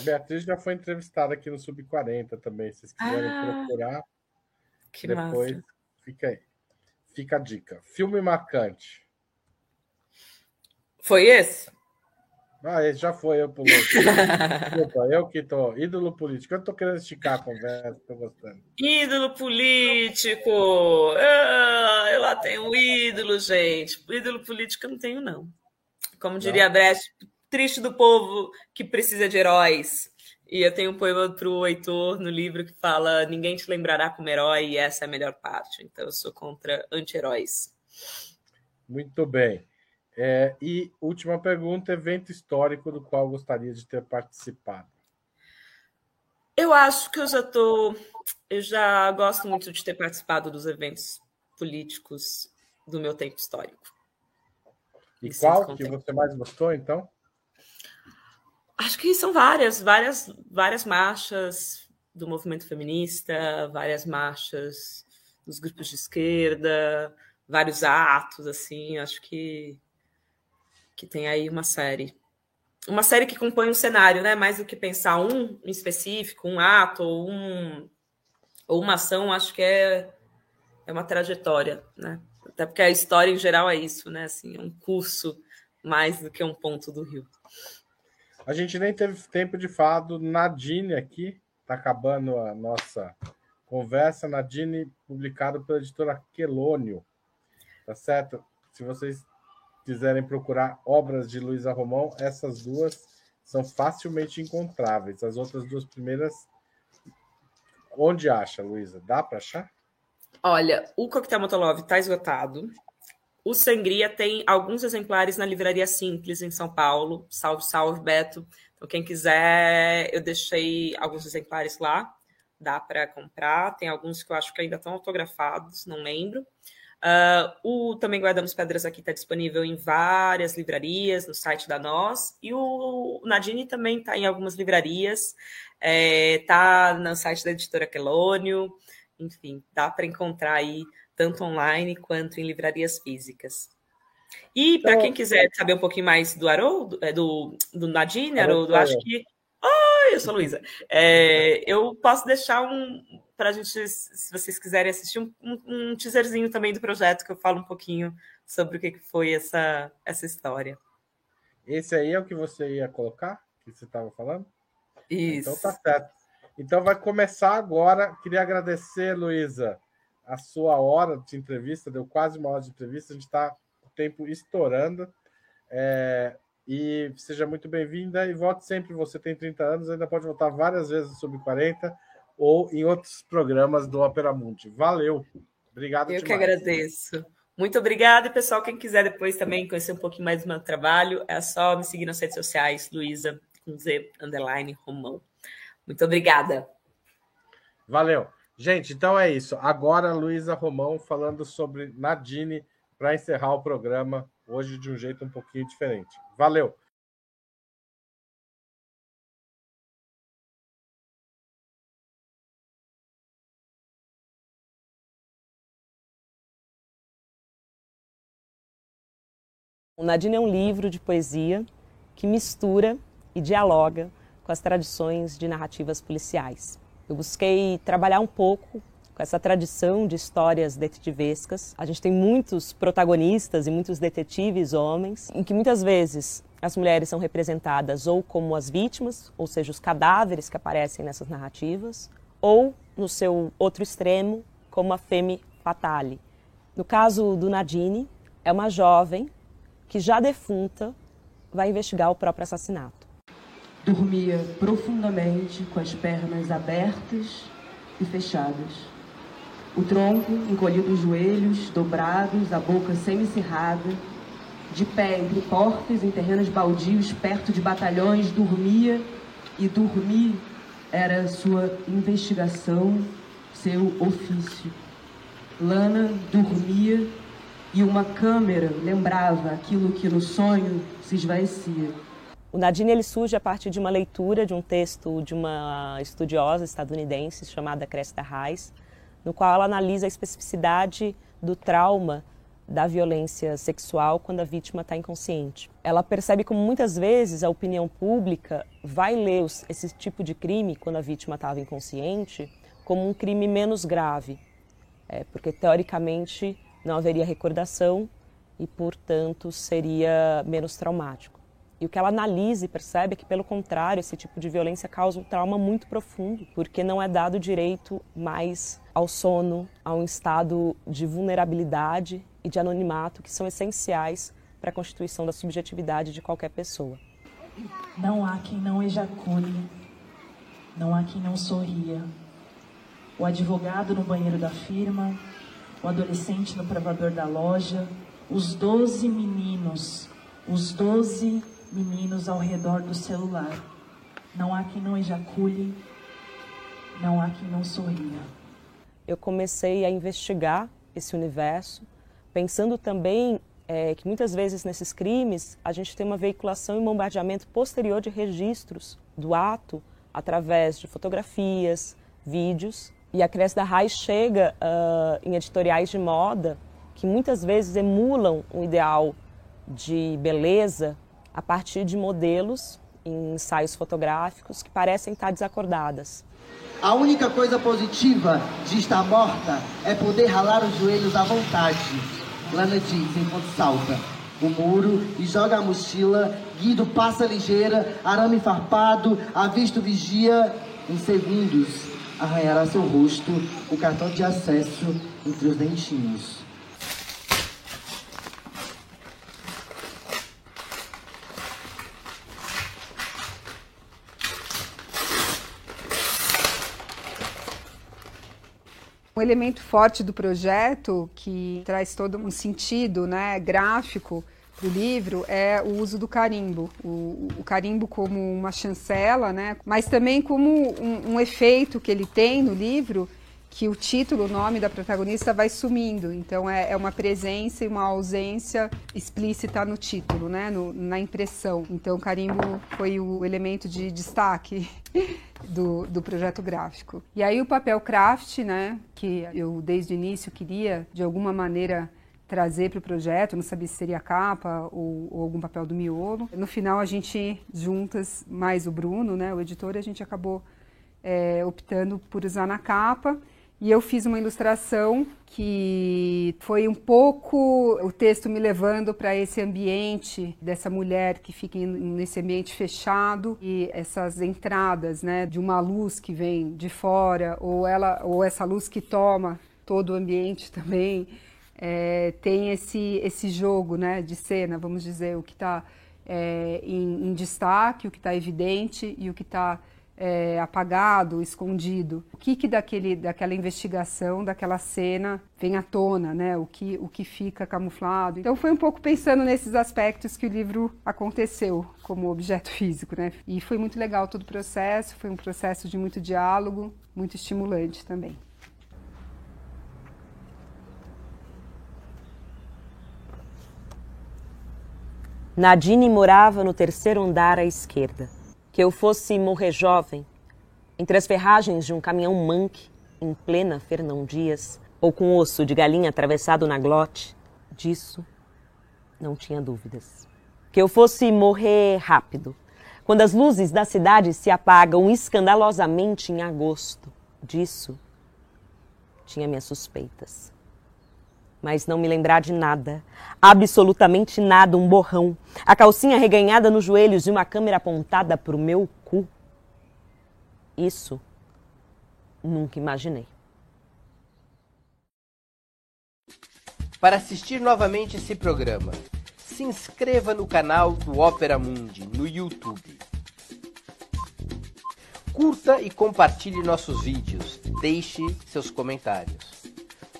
Beatriz já foi entrevistada aqui no Sub 40 também, se vocês quiserem ah, procurar. Que depois massa. fica aí. Fica a dica. Filme marcante. Foi esse? Ah, esse já foi, eu pulei. Desculpa, <laughs> eu que tô. Ídolo político. Eu tô querendo esticar a conversa, tô gostando. Ídolo político! Ah, eu lá tenho um ídolo, gente. Ídolo político eu não tenho, não. Como diria não. Brecht, triste do povo que precisa de heróis. E eu tenho um poema para o Heitor no livro que fala: Ninguém te lembrará como herói, e essa é a melhor parte. Então eu sou contra anti-heróis. Muito bem. É, e última pergunta: evento histórico do qual gostaria de ter participado? Eu acho que eu já estou. Eu já gosto muito de ter participado dos eventos políticos do meu tempo histórico. E Me qual que você mais gostou, então? Acho que são várias, várias, várias marchas do movimento feminista, várias marchas dos grupos de esquerda, vários atos, assim. Acho que que tem aí uma série. Uma série que compõe um cenário, né? Mais do que pensar um específico, um ato ou, um, ou uma ação, acho que é, é uma trajetória, né? Até porque a história em geral é isso, né? Assim, é um curso mais do que um ponto do rio. A gente nem teve tempo de falar do Nadine aqui, tá acabando a nossa conversa. Nadine, publicado pela editora Quelônio, tá certo? Se vocês quiserem procurar obras de Luísa Romão, essas duas são facilmente encontráveis. As outras duas primeiras, onde acha, Luísa? Dá para achar? Olha, o Coquetel Motolov está esgotado. O Sangria tem alguns exemplares na Livraria Simples, em São Paulo. Salve, salve, Beto. Então, quem quiser, eu deixei alguns exemplares lá. Dá para comprar. Tem alguns que eu acho que ainda estão autografados, não lembro. Uh, o Também Guardamos Pedras aqui está disponível em várias livrarias, no site da Nós, e o Nadine também está em algumas livrarias, está é, no site da editora Quelônio, enfim, dá para encontrar aí tanto online quanto em livrarias físicas. E para quem quiser saber um pouquinho mais do Haroldo, é, do, do Nadine, Haroldo, acho que. Oi, eu sou Luísa. É, eu posso deixar um, para a gente, se vocês quiserem assistir, um, um, teaserzinho também do projeto, que eu falo um pouquinho sobre o que foi essa, essa história. Esse aí é o que você ia colocar, que você estava falando? Isso. Então tá certo. Então vai começar agora. Queria agradecer, Luísa, a sua hora de entrevista, deu quase uma hora de entrevista, a gente está o tempo estourando. É, e seja muito bem-vinda e volte sempre. Você tem 30 anos, ainda pode voltar várias vezes sobre 40 ou em outros programas do Opera Mundi. Valeu. Obrigado Eu demais. que agradeço. Muito obrigada, e pessoal, quem quiser depois também conhecer um pouquinho mais do meu trabalho, é só me seguir nas redes sociais, Luísa, com Z, underline, Romão. Muito obrigada. Valeu. Gente, então é isso. Agora, Luísa Romão falando sobre Nadine para encerrar o programa hoje de um jeito um pouquinho diferente. Valeu. O Nadine é um livro de poesia que mistura e dialoga com as tradições de narrativas policiais. Eu busquei trabalhar um pouco com essa tradição de histórias detetivescas. A gente tem muitos protagonistas e muitos detetives homens, em que muitas vezes as mulheres são representadas ou como as vítimas, ou seja, os cadáveres que aparecem nessas narrativas, ou, no seu outro extremo, como a femme fatale. No caso do Nadine, é uma jovem que, já defunta, vai investigar o próprio assassinato. Dormia profundamente com as pernas abertas e fechadas. O tronco encolhido os joelhos, dobrados, a boca semicerrada, de pé entre portas em terrenos baldios, perto de batalhões, dormia e dormir era sua investigação, seu ofício. Lana dormia e uma câmera lembrava aquilo que no sonho se esvaecia. O Nadine ele surge a partir de uma leitura de um texto de uma estudiosa estadunidense chamada Cressida Reis, no qual ela analisa a especificidade do trauma da violência sexual quando a vítima está inconsciente. Ela percebe como muitas vezes a opinião pública vai ler esse tipo de crime, quando a vítima estava inconsciente, como um crime menos grave, é, porque teoricamente não haveria recordação e, portanto, seria menos traumático. E o que ela analisa e percebe é que, pelo contrário, esse tipo de violência causa um trauma muito profundo, porque não é dado direito mais ao sono, a um estado de vulnerabilidade e de anonimato que são essenciais para a constituição da subjetividade de qualquer pessoa. Não há quem não ejacule, não há quem não sorria. O advogado no banheiro da firma, o adolescente no provador da loja, os doze meninos, os doze meninos ao redor do celular. Não há quem não ejacule, não há quem não sorria. Eu comecei a investigar esse universo, pensando também é, que muitas vezes nesses crimes a gente tem uma veiculação e bombardeamento posterior de registros do ato através de fotografias, vídeos. E a Cresce da Raiz chega uh, em editoriais de moda que muitas vezes emulam um ideal de beleza a partir de modelos em ensaios fotográficos que parecem estar desacordadas. A única coisa positiva de estar morta é poder ralar os joelhos à vontade. Lana diz enquanto salta o muro e joga a mochila. Guido passa ligeira, arame farpado, avista o vigia. Em segundos, arranhará seu rosto, o cartão de acesso entre os dentinhos. Um elemento forte do projeto, que traz todo um sentido né, gráfico para o livro, é o uso do carimbo. O, o, carimbo como uma chancela, né, mas também como um, um efeito que ele tem no livro que o título, o nome da protagonista vai sumindo. Então é, é uma presença e uma ausência explícita no título, né? No, na impressão. Então o carimbo foi o elemento de destaque <laughs> do, do projeto gráfico. E aí o papel craft, né? Que eu desde o início queria de alguma maneira trazer para o projeto, não sabia se seria capa ou, ou, algum papel do miolo. No final a gente juntas, mais o Bruno, né, o editor, a gente acabou é, optando por usar na capa e eu fiz uma ilustração que foi um pouco o texto me levando para esse ambiente dessa mulher que fica nesse ambiente fechado e essas entradas, né, de uma luz que vem de fora ou ela ou essa luz que toma todo o ambiente também é, tem esse esse jogo, né, de cena, vamos dizer, o que está é, em, em destaque, o que está evidente e o que está é, apagado, escondido. O que, que daquele, daquela investigação, daquela cena vem à tona, né? O que, o que fica camuflado. Então foi um pouco pensando nesses aspectos que o livro aconteceu como objeto <laughs> físico, né? E foi muito legal todo o processo, foi um processo de muito diálogo, muito estimulante também. Nadine morava no terceiro andar à esquerda que eu fosse morrer jovem, entre as ferragens de um caminhão manque, em plena Fernão Dias, ou com osso de galinha atravessado na glote, disso não tinha dúvidas. Que eu fosse morrer rápido, quando as luzes da cidade se apagam escandalosamente em agosto, disso tinha minhas suspeitas. Mas não me lembrar de nada, absolutamente nada, um borrão, a calcinha reganhada nos joelhos e uma câmera apontada para o meu cu. Isso nunca imaginei. Para assistir novamente esse programa, se inscreva no canal do Opera Mundi no YouTube. Curta e compartilhe nossos vídeos. Deixe seus comentários.